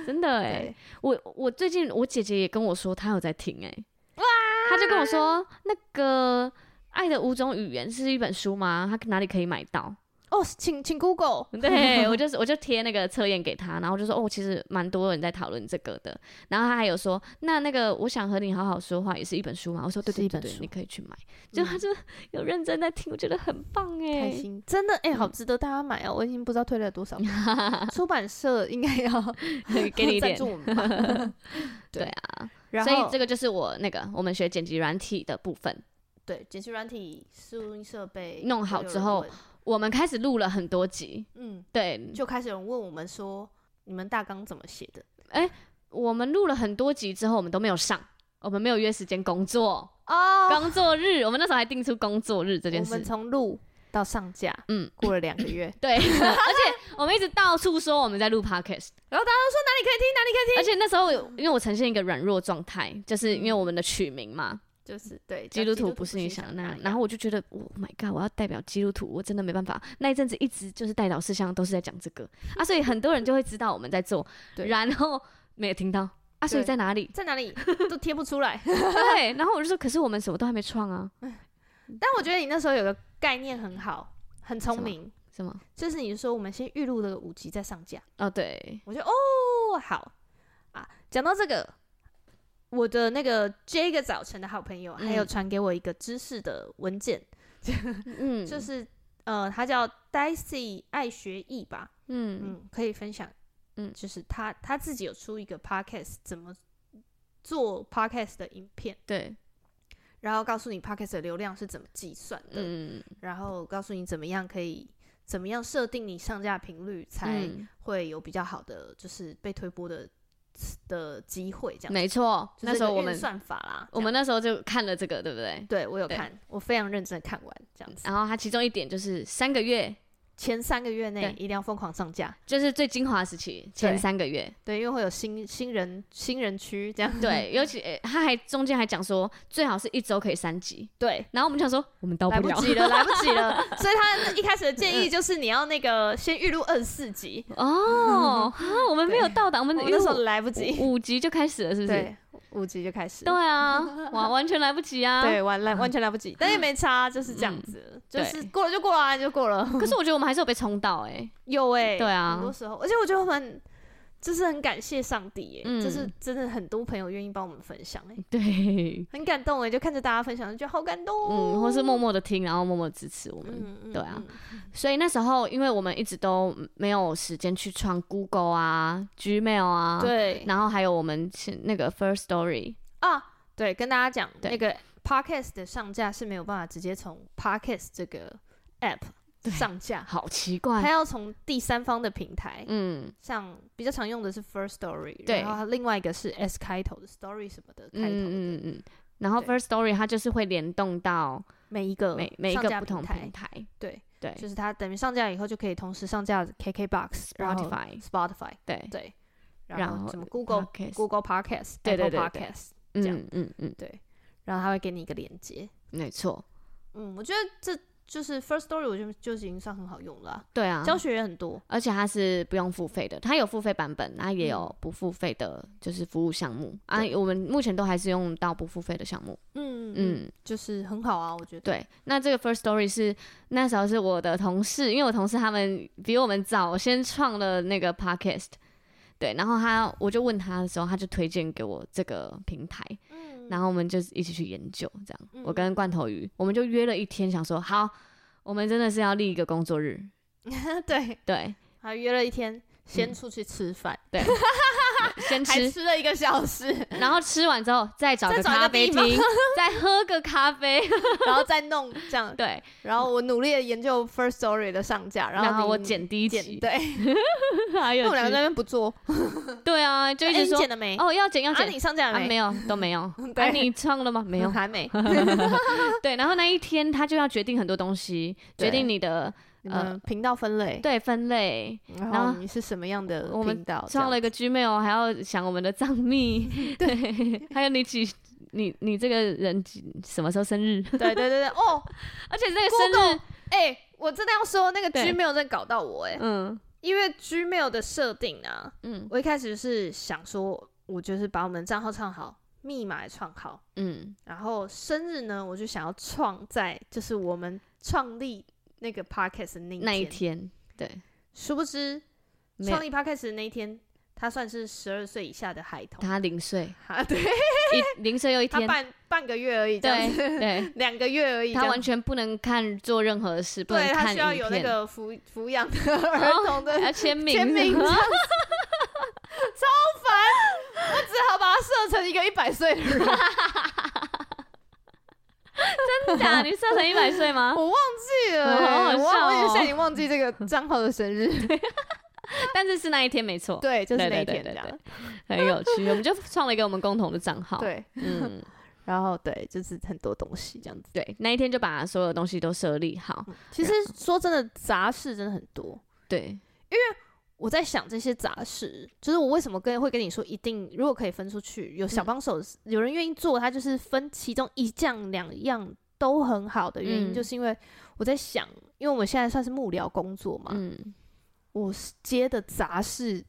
真的 哎。我我最近我姐姐也跟我说，她有在听哎。哇！她就跟我说，那个《爱的五种语言》是一本书吗？她哪里可以买到？哦，请请 Google，对，我就是我就贴那个测验给他，然后就说哦，其实蛮多人在讨论这个的。然后他还有说，那那个我想和你好好说话也是一本书嘛？我说对对对对，你可以去买。就他就有认真在听，我觉得很棒哎，开心，真的哎，好值得大家买哦。我已经不知道推了多少，出版社应该要 给你一点。对啊，所以这个就是我那个我们学剪辑软体的部分。对，剪辑软体录音设备弄好之后。我们开始录了很多集，嗯，对，就开始有人问我们说，你们大纲怎么写的？哎，我们录了很多集之后，我们都没有上，我们没有约时间工作。哦，工作日，我们那时候还定出工作日这件事。我们从录到上架，嗯，过了两个月，对，而且我们一直到处说我们在录 podcast，然后大家都说哪里可以听，哪里可以听，而且那时候因为我呈现一个软弱状态，就是因为我们的取名嘛。就是对基督徒不是你想的那样，然后我就觉得，Oh my God，我要代表基督徒，我真的没办法。那一阵子一直就是代祷事项都是在讲这个啊，所以很多人就会知道我们在做，对然后没有听到啊，所以在哪里？在哪里都贴不出来。对，然后我就说，可是我们什么都还没创啊。但我觉得你那时候有个概念很好，很聪明。什么？就是你说我们先预录了五集再上架。哦，对，我觉得哦好啊，讲到这个。我的那个这个早晨的好朋友，还有传给我一个知识的文件，嗯，就是呃，他叫 Daisy 爱学艺吧，嗯。嗯，可以分享，嗯，就是他他自己有出一个 podcast，怎么做 podcast 的影片，对，然后告诉你 podcast 的流量是怎么计算的，嗯，然后告诉你怎么样可以怎么样设定你上架频率，才会有比较好的就是被推播的。的机会这样没错，那时候我们算法啦，我们那时候就看了这个，对不对？对，我有看，我非常认真的看完这样子。然后它其中一点就是三个月前三个月内一定要疯狂上架，就是最精华时期前三个月。对，因为会有新新人新人区这样。对，尤其他还中间还讲说，最好是一周可以三集。对，然后我们想说，我们到不了，来不及了，来不及了。所以他一开始的建议就是你要那个先预录二十四集。哦，我们没有到达，我们那时候来不及，五集就开始了，是不是？五集就开始，对啊，完完全来不及啊，对，完来完全来不及，但也没差，就是这样子，就是过了就过了，就过了。可是我觉得我们还是有被冲到，哎，有哎，对啊，很多时候，而且我觉得我们。就是很感谢上帝，耶，就是真的很多朋友愿意帮我们分享，哎，对，很感动，哎，就看着大家分享，就觉得好感动，嗯，或是默默的听，然后默默支持我们，对啊，所以那时候，因为我们一直都没有时间去创 Google 啊、Gmail 啊，对，然后还有我们那个 First Story 啊，对，跟大家讲，那个 Podcast 的上架是没有办法直接从 Podcast 这个 App。上架。好奇怪，他要从第三方的平台，嗯，像比较常用的是 First Story，对，然后另外一个是 S 开头的 Story 什么的开头的，嗯嗯嗯，然后 First Story 它就是会联动到每一个每每一个不同平台，对。对，就是它等于上架以后就可以同时上架 KKBox、Spotify、Spotify，对。对，然后什么 Google Google Podcast、这样，嗯嗯对，然后他会给你一个连接，没错，嗯，我觉得这。就是 First Story，我觉得就已经算很好用了啊。对啊，教学也很多，而且它是不用付费的，它有付费版本，然后也有不付费的，就是服务项目啊。我们目前都还是用到不付费的项目。嗯嗯，就是很好啊，我觉得。对，那这个 First Story 是那时候是我的同事，因为我同事他们比我们早先创了那个 Podcast，对，然后他我就问他的时候，他就推荐给我这个平台。然后我们就一起去研究，这样。嗯、我跟罐头鱼，我们就约了一天，想说好，我们真的是要立一个工作日。对 对，还约了一天，先出去吃饭。对。先吃，吃了一个小时，然后吃完之后再找个咖啡厅，再喝个咖啡，然后再弄这样。对，然后我努力的研究 First Story 的上架，然后我剪第一集。对，还有我两个在那边不做。对啊，就一直说剪了没？哦，要剪要剪。你上架了没？没有，都没有。哎，你唱了吗？没有，还没。对，然后那一天他就要决定很多东西，决定你的。呃，频道分类对分类，然后你是什么样的频道？创了一个 Gmail，还要想我们的账密，对，还有你几你你这个人几什么时候生日？对对对对，哦，而且这个生日，哎，我真的要说那个 Gmail 在搞到我哎，嗯，因为 Gmail 的设定啊，嗯，我一开始是想说，我就是把我们账号创好，密码也创好，嗯，然后生日呢，我就想要创在就是我们创立。那个 podcast 那那一天，对，殊不知创立 podcast 的那一天，他算是十二岁以下的孩童，他零岁 啊，对，零岁又一天，半半个月而已，对对，两个月而已，他完全不能看做任何事，对，他需要有那个抚抚养的儿童的签名，签名，超烦，我只好把他设成一个一百岁的人。真的假？你设成一百岁吗？我忘记了，好好笑，我也现在已经忘记这个账号的生日，但是是那一天没错，对，就是那一天，这样很有趣。我们就创了一个我们共同的账号，对，嗯，然后对，就是很多东西这样子，对，那一天就把所有东西都设立好。其实说真的，杂事真的很多，对，因为。我在想这些杂事，就是我为什么跟会跟你说，一定如果可以分出去，有小帮手，嗯、有人愿意做，他就是分其中一项两样都很好的原因，嗯、就是因为我在想，因为我们现在算是幕僚工作嘛，嗯、我接的杂事。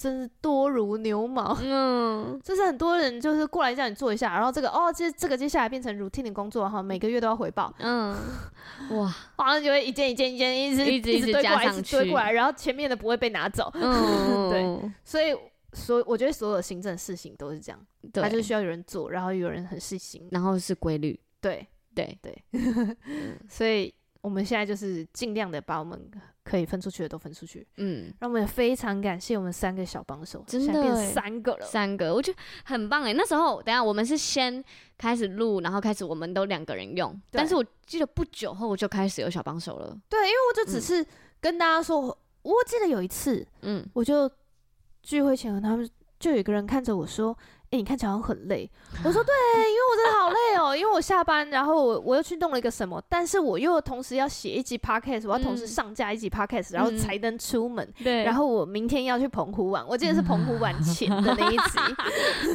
真是多如牛毛，嗯，就是很多人就是过来叫你做一下，然后这个哦，这这个接下来变成 routine 的工作哈，每个月都要回报，嗯，哇，好像就会一件一件一件一直一直一直堆过来，一直堆过来，然后前面的不会被拿走，嗯，对，所以所我觉得所有的行政事情都是这样，它就需要有人做，然后有人很细心，然后是规律，对对对，所以我们现在就是尽量的把我们。可以分出去的都分出去，嗯，让我们也非常感谢我们三个小帮手，真的变三个了，三个，我觉得很棒哎。那时候，等下我们是先开始录，然后开始我们都两个人用，但是我记得不久后我就开始有小帮手了，对，因为我就只是跟大家说，嗯、我记得有一次，嗯，我就聚会前和他们就有一个人看着我说，哎、欸，你看起来好像很累。我说 对，因为我真的好累哦，因为我下班，然后我我又去弄了一个什么，但是我又同时要写一集 podcast，我要同时上架一集 podcast，、嗯、然后才能出门。对、嗯，然后我明天要去澎湖玩，我记得是澎湖玩前的那一集。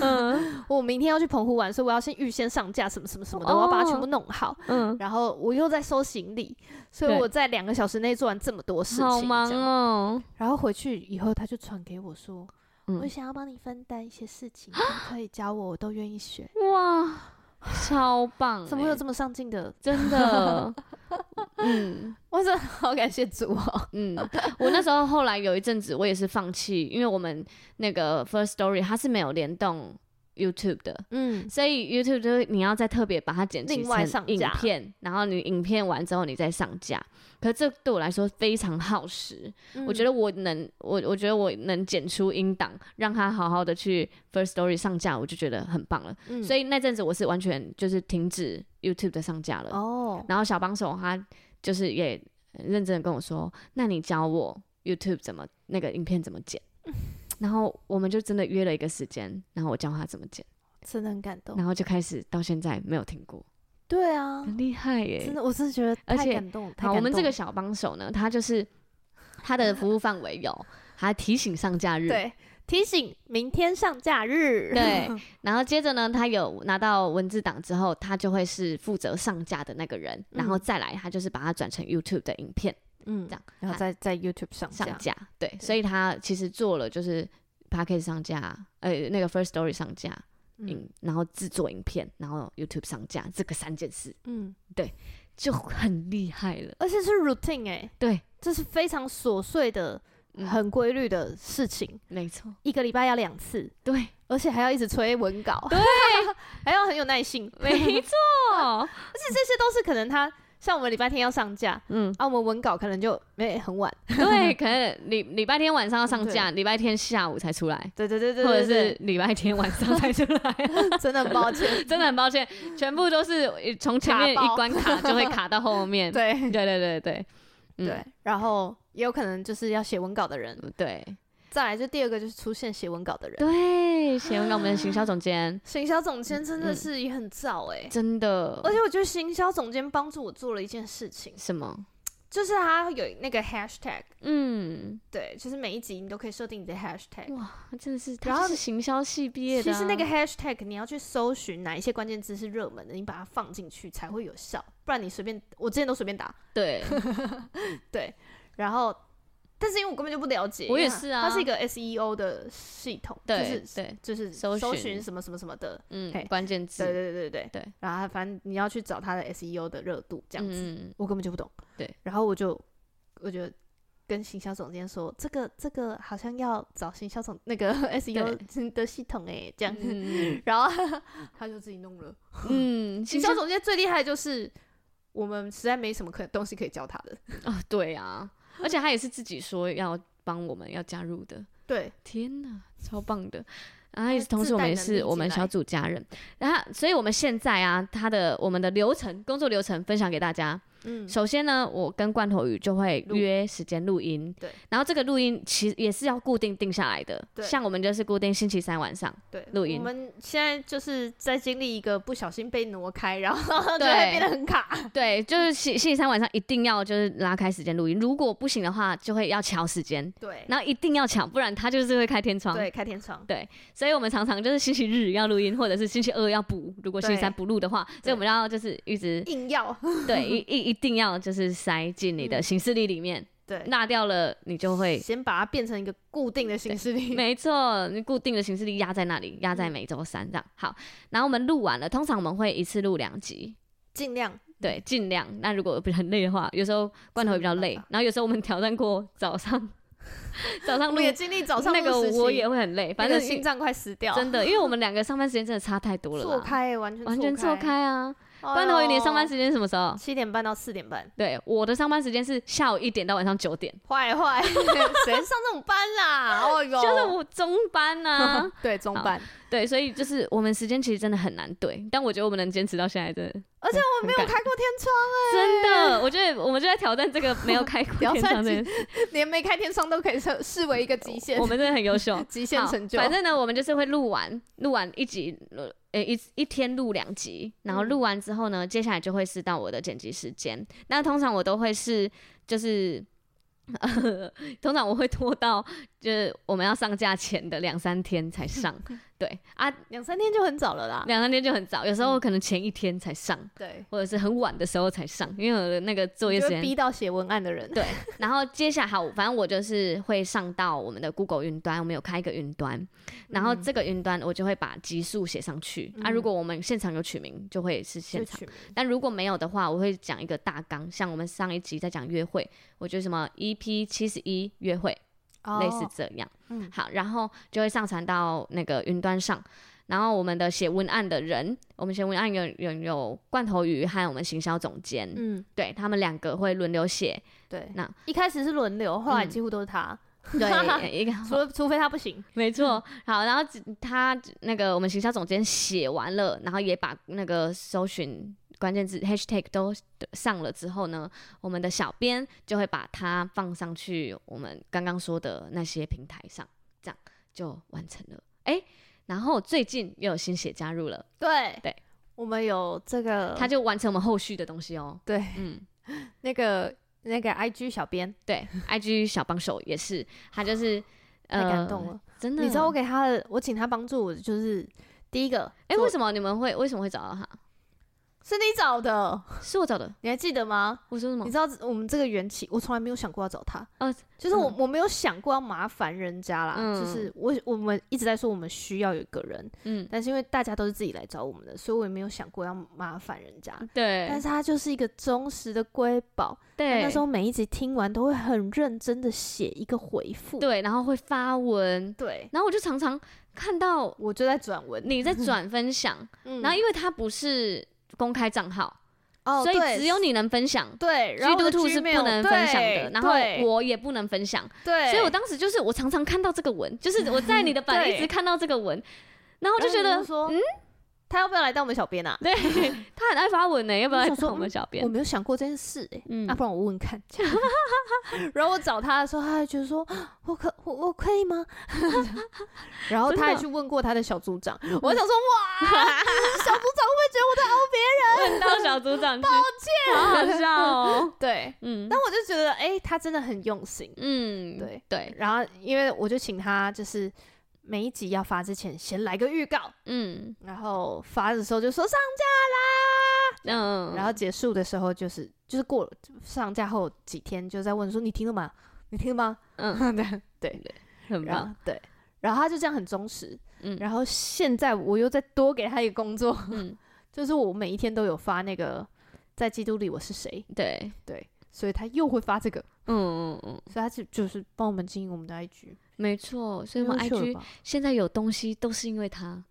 嗯，我明天要去澎湖玩，所以我要先预先上架什么什么什么的，哦、我要把它全部弄好。嗯，然后我又在收行李，所以我在两个小时内做完这么多事情，好忙哦。然后回去以后，他就传给我说。嗯、我想要帮你分担一些事情，可以教我，我都愿意学。哇，超棒、欸！怎么会有这么上进的？真的，嗯，我真的好感谢主哦、喔。嗯，我那时候后来有一阵子，我也是放弃，因为我们那个 First Story 它是没有联动。YouTube 的，嗯，所以 YouTube 就是你要再特别把它剪辑成影片，然后你影片完之后你再上架。可是这对我来说非常耗时，嗯、我觉得我能，我我觉得我能剪出音档，让它好好的去 First Story 上架，我就觉得很棒了。嗯、所以那阵子我是完全就是停止 YouTube 的上架了。哦，然后小帮手他就是也认真的跟我说，那你教我 YouTube 怎么那个影片怎么剪。然后我们就真的约了一个时间，然后我教他怎么剪，真的很感动。然后就开始到现在没有停过。对啊，很厉害耶！真的，我真的觉得太感动。好，我们这个小帮手呢，他就是他的服务范围有，还提醒上架日，对，提醒明天上架日，对。然后接着呢，他有拿到文字档之后，他就会是负责上架的那个人，然后再来他就是把它转成 YouTube 的影片。嗯，这样，然后在在 YouTube 上上架，对，所以他其实做了就是 Podcast 上架，呃，那个 First Story 上架嗯，然后制作影片，然后 YouTube 上架，这个三件事，嗯，对，就很厉害了，而且是 routine 哎，对，这是非常琐碎的、很规律的事情，没错，一个礼拜要两次，对，而且还要一直催文稿，对，还要很有耐心，没错，而且这些都是可能他。像我们礼拜天要上架，嗯，啊，我们文稿可能就没很晚，对，可能礼礼拜天晚上要上架，礼拜天下午才出来，对对对对，或者是礼拜天晚上才出来，真的很抱歉，真的很抱歉，全部都是从前面一关卡就会卡到后面，对。对对对对，对，然后也有可能就是要写文稿的人，对。再来就第二个就是出现写文稿的人，对，写文稿我们的行销总监，行销总监真的是也很燥哎、欸，真的，而且我觉得行销总监帮助我做了一件事情，什么？就是他有那个 hashtag，嗯，对，就是每一集你都可以设定你的 hashtag，哇，真的是，然后是行销系毕业的、啊，其实那个 hashtag 你要去搜寻哪一些关键字是热门的，你把它放进去才会有效，不然你随便，我之前都随便打，对，对，然后。但是因为我根本就不了解，我也是啊，它是一个 SEO 的系统，对，对，就是搜寻什么什么什么的，嗯，关键字，对对对对对，然后反正你要去找它的 SEO 的热度这样子，我根本就不懂，对，然后我就我就跟行销总监说，这个这个好像要找行销总那个 SEO 的系统哎，这样。子，然后他就自己弄了，嗯，行销总监最厉害就是我们实在没什么可东西可以教他的，啊，对啊。而且他也是自己说要帮我们要加入的，对，天哪，超棒的！然后也是同时我们也是我们小组家人，然后所以我们现在啊，他的我们的流程工作流程分享给大家。嗯，首先呢，我跟罐头鱼就会约时间录音，对，然后这个录音其实也是要固定定下来的，对，像我们就是固定星期三晚上对录音。我们现在就是在经历一个不小心被挪开，然后就会变得很卡，对，就是星星期三晚上一定要就是拉开时间录音，如果不行的话就会要抢时间，对，然后一定要抢，不然他就是会开天窗，对，开天窗，对，所以我们常常就是星期日要录音，或者是星期二要补，如果星期三不录的话，所以我们要就是一直硬要，对，一一一定要就是。塞进你的行事历里面，嗯、对，纳掉了你就会先把它变成一个固定的行事历，没错，你固定的行事历压在那里，压在每周三这样。好，然后我们录完了，通常我们会一次录两集，尽量。对，尽量。那如果很累的话，有时候罐头会比较累，然后有时候我们挑战过早上，早上录也经历早上那个我也会很累，反正心脏快死掉，真的，因为我们两个上班时间真的差太多了，错开完全完全错开啊。罐头鱼，你的上班时间是什么时候？七点半到四点半。对，我的上班时间是下午一点到晚上九点。坏坏，谁上这种班啦？哦哟，就是我中班呐、啊。对，中班。对，所以就是我们时间其实真的很难对，但我觉得我们能坚持到现在真的。而且我们没有开过天窗哎、欸，真的，我觉得我们就在挑战这个没有开过天窗的，连没开天窗都可以视视为一个极限。我们真的很优秀，极限成就。反正呢，我们就是会录完，录完一集，呃，一一天录两集，然后录完之后呢，接下来就会是到我的剪辑时间。那通常我都会是就是。呃，通常我会拖到就是我们要上架前的两三天才上，对。啊，两三天就很早了啦，两三天就很早，有时候可能前一天才上，对，或者是很晚的时候才上，因为我的那个作业时间。逼到写文案的人，对，然后接下来好，反正我就是会上到我们的 Google 云端，我们有开一个云端，然后这个云端我就会把集数写上去，嗯、啊，如果我们现场有取名，就会是现场，但如果没有的话，我会讲一个大纲，像我们上一集在讲约会，我觉得什么 EP 七十一约会，oh, 类似这样，嗯，好，然后就会上传到那个云端上，然后我们的写文案的人，我们写文案有有有罐头鱼和我们行销总监，嗯，对他们两个会轮流写，对，那一开始是轮流，后来几乎都是他，嗯、对，一个 除除非他不行，没错，好，然后他那个我们行销总监写完了，然后也把那个搜寻。关键字 hashtag 都上了之后呢，我们的小编就会把它放上去我们刚刚说的那些平台上，这样就完成了。哎、欸，然后最近又有新血加入了，对对，我们有这个，他就完成我们后续的东西哦。对，嗯，那个那个 IG 小编，对，IG 小帮手也是，他就是 太感动了，呃、真的。你知道我给他的，我请他帮助我，就是第一个，哎、欸，为什么你们会为什么会找到他？是你找的，是我找的，你还记得吗？我说什么？你知道我们这个缘起，我从来没有想过要找他，呃，就是我、嗯、我没有想过要麻烦人家啦，嗯、就是我我们一直在说我们需要有一个人，嗯，但是因为大家都是自己来找我们的，所以我也没有想过要麻烦人家，对。但是他就是一个忠实的瑰宝，对。那时候每一集听完都会很认真的写一个回复，对，然后会发文，对。然后我就常常看到，我就在转文，你在 转分享，嗯，然后因为他不是。公开账号。哦，所以只有你能分享，对，基督徒是不能分享的，然后我也不能分享，对，所以我当时就是我常常看到这个文，就是我在你的 版一直看到这个文，然后就觉得说，嗯。他要不要来当我们小编啊？对，他很爱发文呢、欸，要不要来当我们小编？我没有想过这件事哎、欸，那、嗯啊、不然我问问看。然后我找他的时候，他还觉得说，我可我我可以吗？然后他还去问过他的小组长，我想说，哇，小组长会觉得我在凹别人？问到小组长，抱歉，好好笑哦。对，嗯，但我就觉得，哎、欸，他真的很用心，嗯，对对。然后因为我就请他就是。每一集要发之前，先来个预告，嗯，然后发的时候就说上架啦，嗯，然后结束的时候就是就是过了上架后几天就在问说你听了吗？你听了吗？嗯，对对。对，很棒，对，然后他就这样很忠实，嗯，然后现在我又再多给他一个工作，嗯，就是我每一天都有发那个在基督里我是谁，对。对，所以他又会发这个，嗯嗯嗯，所以他就就是帮我们经营我们的 IG。没错，所以我们 IG 现在有东西都是因为他，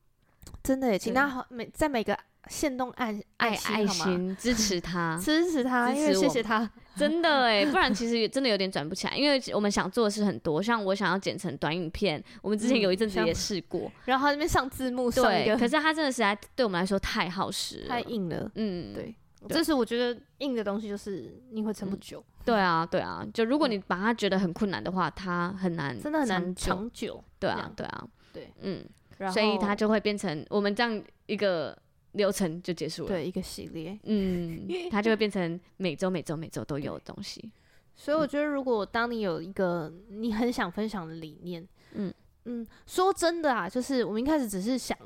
真的耶，请他好每在每个限动按爱爱心支持他，支持他，因为谢谢他，真的哎，不然其实真的有点转不起来，因为我们想做的事很多，像我想要剪成短影片，我们之前有一阵子也试过，然后他那边上字幕，对，可是他真的实在对我们来说太耗时，太硬了，嗯，对。这是我觉得硬的东西，就是你会撑不久。对啊，对啊，就如果你把它觉得很困难的话，它很难，真的很难长久。对啊，对啊，对，嗯，所以它就会变成我们这样一个流程就结束了。对，一个系列，嗯，它就会变成每周、每周、每周都有东西。所以我觉得，如果当你有一个你很想分享的理念，嗯嗯，说真的啊，就是我们一开始只是想。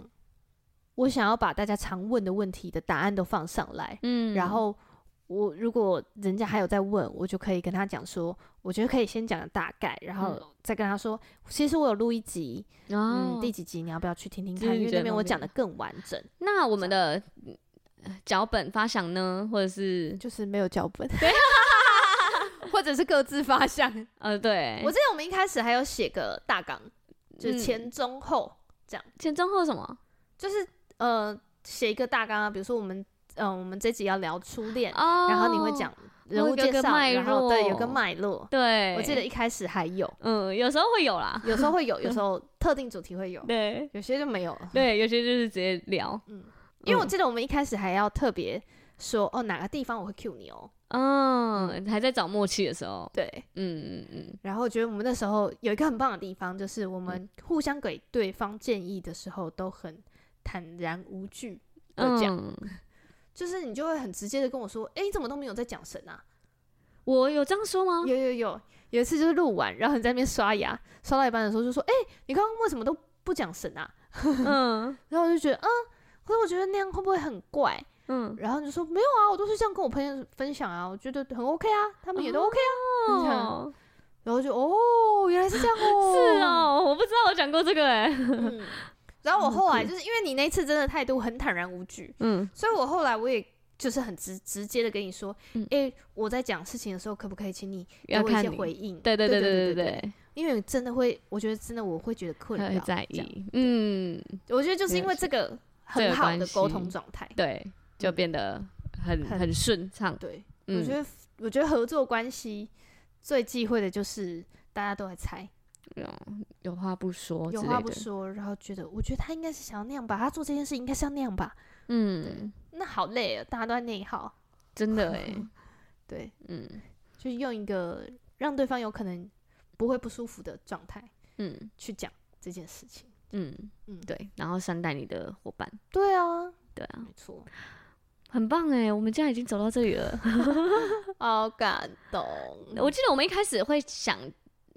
我想要把大家常问的问题的答案都放上来，嗯，然后我如果人家还有在问，我就可以跟他讲说，我觉得可以先讲大概，然后再跟他说，其实我有录一集，嗯，第几集你要不要去听听看？因为那边我讲的更完整。那我们的脚本发想呢，或者是就是没有脚本，对，或者是各自发想。呃，对，我记得我们一开始还有写个大纲，就是前中后这样，前中后什么？就是。呃，写一个大纲啊，比如说我们嗯、呃，我们这集要聊初恋，哦、然后你会讲人物介绍，然后对，有个脉络。对，我记得一开始还有，嗯，有时候会有啦，有时候会有，有时 候特定主题会有，对，有些就没有了，对，有些就是直接聊，嗯，因为我记得我们一开始还要特别说，哦，哪个地方我会 cue 你哦。嗯，还在找默契的时候，对，嗯嗯嗯。然后我觉得我们那时候有一个很棒的地方，就是我们互相给对方建议的时候都很坦然无惧的讲，嗯、就是你就会很直接的跟我说，哎、欸，你怎么都没有在讲神啊？我有这样说吗？有有有，有一次就是录完，然后你在那边刷牙，刷到一半的时候就说，哎、欸，你刚刚为什么都不讲神啊？嗯，然后我就觉得，嗯，可是我觉得那样会不会很怪？嗯，然后就说没有啊，我都是这样跟我朋友分享啊，我觉得很 OK 啊，他们也都 OK 啊，哦、然后就哦，原来是这样哦，是哦，我不知道我讲过这个哎、欸嗯，然后我后来就是因为你那次真的态度很坦然无惧，嗯，所以我后来我也就是很直直接的跟你说，哎、嗯欸，我在讲事情的时候可不可以请你给我一些回应？对对对对对对对，因为真的会，我觉得真的我会觉得困扰，在意，嗯，我觉得就是因为这个很好的沟通状态，对。就变得很很顺畅。对，我觉得我觉得合作关系最忌讳的就是大家都在猜，有话不说，有话不说，然后觉得我觉得他应该是想要那样吧，他做这件事应该是要那样吧。嗯，那好累啊，大家都在内耗，真的哎。对，嗯，就用一个让对方有可能不会不舒服的状态，嗯，去讲这件事情。嗯嗯，对，然后善待你的伙伴。对啊，对啊，没错。很棒哎，我们现在已经走到这里了，好感动。我记得我们一开始会想，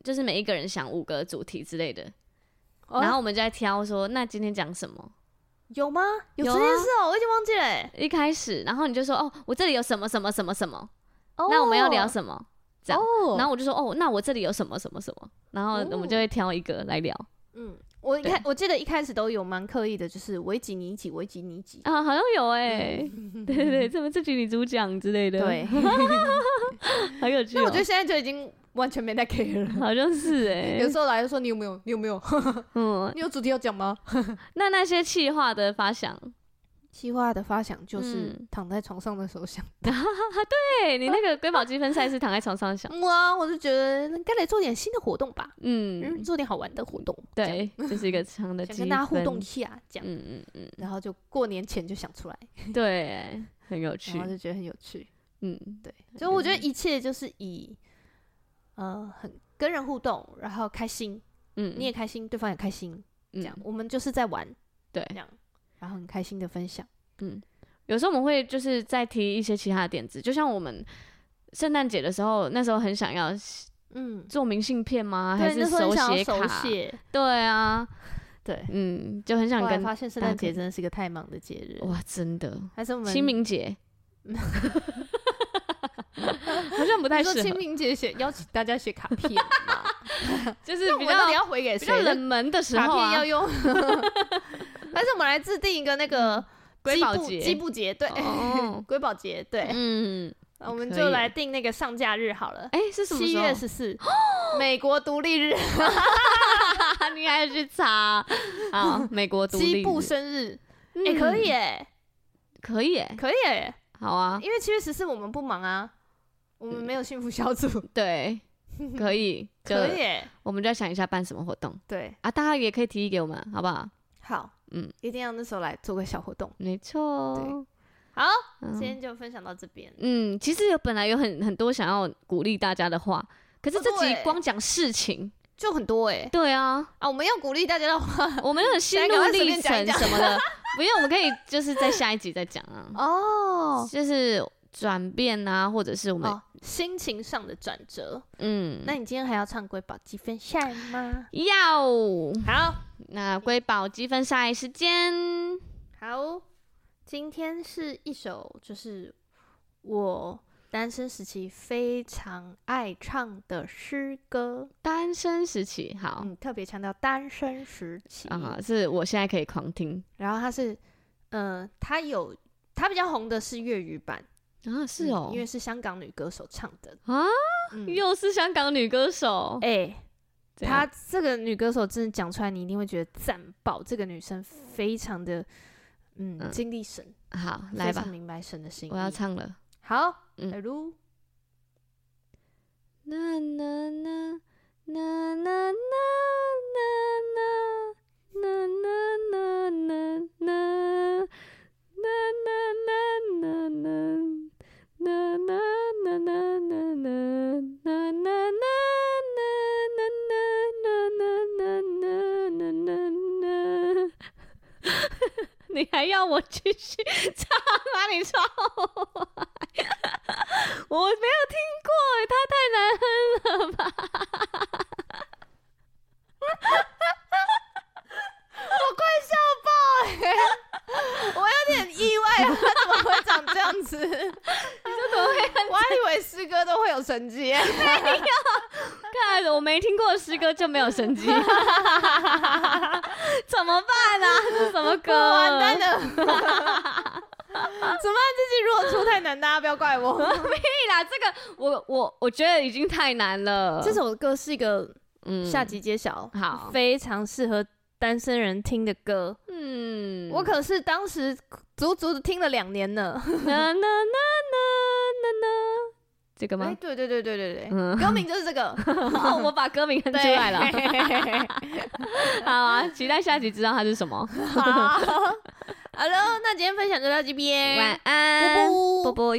就是每一个人想五个主题之类的，哦、然后我们就在挑说，那今天讲什么？有吗？有这件事哦，我已经忘记了。一开始，然后你就说，哦，我这里有什么什么什么什么，哦、那我们要聊什么？这样，哦、然后我就说，哦，那我这里有什么什么什么，然后我们就会挑一个来聊。嗯。我一开我记得一开始都有蛮刻意的，就是维吉尼几维吉尼几啊，好像有 哎、对对对，这么这集女主讲之类的，对，很有。那我觉得现在就已经完全没在 care 了，好像是哎、欸，有时候来就说你有没有，你有没有，嗯，你有主题要讲吗？那那些气话的发想。气话的发想就是躺在床上的时候想。的，嗯、对你那个瑰宝积分赛是躺在床上想。哇，我就觉得该来做点新的活动吧，嗯，做点好玩的活动，对，这是一个长的，想跟大家互动一下，这样，嗯嗯嗯，然后就过年前就想出来，对，很有趣，然后就觉得很有趣，嗯，对，所以我觉得一切就是以，呃，很跟人互动，然后开心，嗯，你也开心，对方也开心，这样，我们就是在玩，对，这样。然后很开心的分享，嗯，有时候我们会就是再提一些其他的点子，就像我们圣诞节的时候，那时候很想要，嗯，做明信片吗？还是手写卡？对啊，对，嗯，就很想跟。发现圣诞节真的是一个太忙的节日，哇，真的。还是我们清明节，好像不太适合。清明节写邀请大家写卡片，就是比较要回给比较冷门的时候，卡片要用。还是我们来制定一个那个瑰宝节、积布节，对，瑰宝节，对，嗯，我们就来定那个上架日好了。哎，是什么？七月十四，美国独立日。你还要去查？好，美国独立日。积布生日，哎，可以哎，可以哎，可以哎，好啊，因为七月十四我们不忙啊，我们没有幸福小组。对，可以，可以，我们就要想一下办什么活动。对啊，大家也可以提议给我们，好不好？好。嗯，一定要那时候来做个小活动，没错。对，好，今天就分享到这边。嗯，其实有本来有很很多想要鼓励大家的话，可是这集光讲事情就很多哎。对啊，啊，我们要鼓励大家的话，我们要心 路历程什么的，不用，我们可以就是在下一集再讲啊。哦，就是转变啊，或者是我们心情上的转折。嗯，那你今天还要唱瑰宝积分赛吗？要。好。那瑰宝积分赛时间，好，今天是一首就是我单身时期非常爱唱的诗歌。单身时期，好，嗯，特别强调单身时期啊，是我现在可以狂听。然后它是，呃，它有它比较红的是粤语版啊，是哦，嗯，因为是香港女歌手唱的啊，嗯，又是香港女歌手，哎，欸。她这个女歌手真的讲出来，你一定会觉得赞爆。这个女生非常的嗯，经历神。好，来吧，明白神的心。我要唱了。好，来噜。你还要我继续唱吗？你唱，我没有听过，他太难哼了吧？我快笑爆哎！我有点意外啊，他怎么会长这样子？你说怎么会？我还以为诗歌都会有神迹，没有。看来我没听过的诗歌就没有神迹。怎么办啊？这是什么歌？完蛋了！怎么办？自己如果出太难，大家不要怪我。屁啦，这个我我我觉得已经太难了。这首歌是一个嗯，下集揭晓。好，非常适合单身人听的歌。嗯，我可是当时足足的听了两年呢。这个吗？欸、对对对对对对，嗯、歌名就是这个。我把歌名哼出来了。好啊，期待下集知道它是什么。好，Hello，那今天分享就到这边。晚安，啵啵。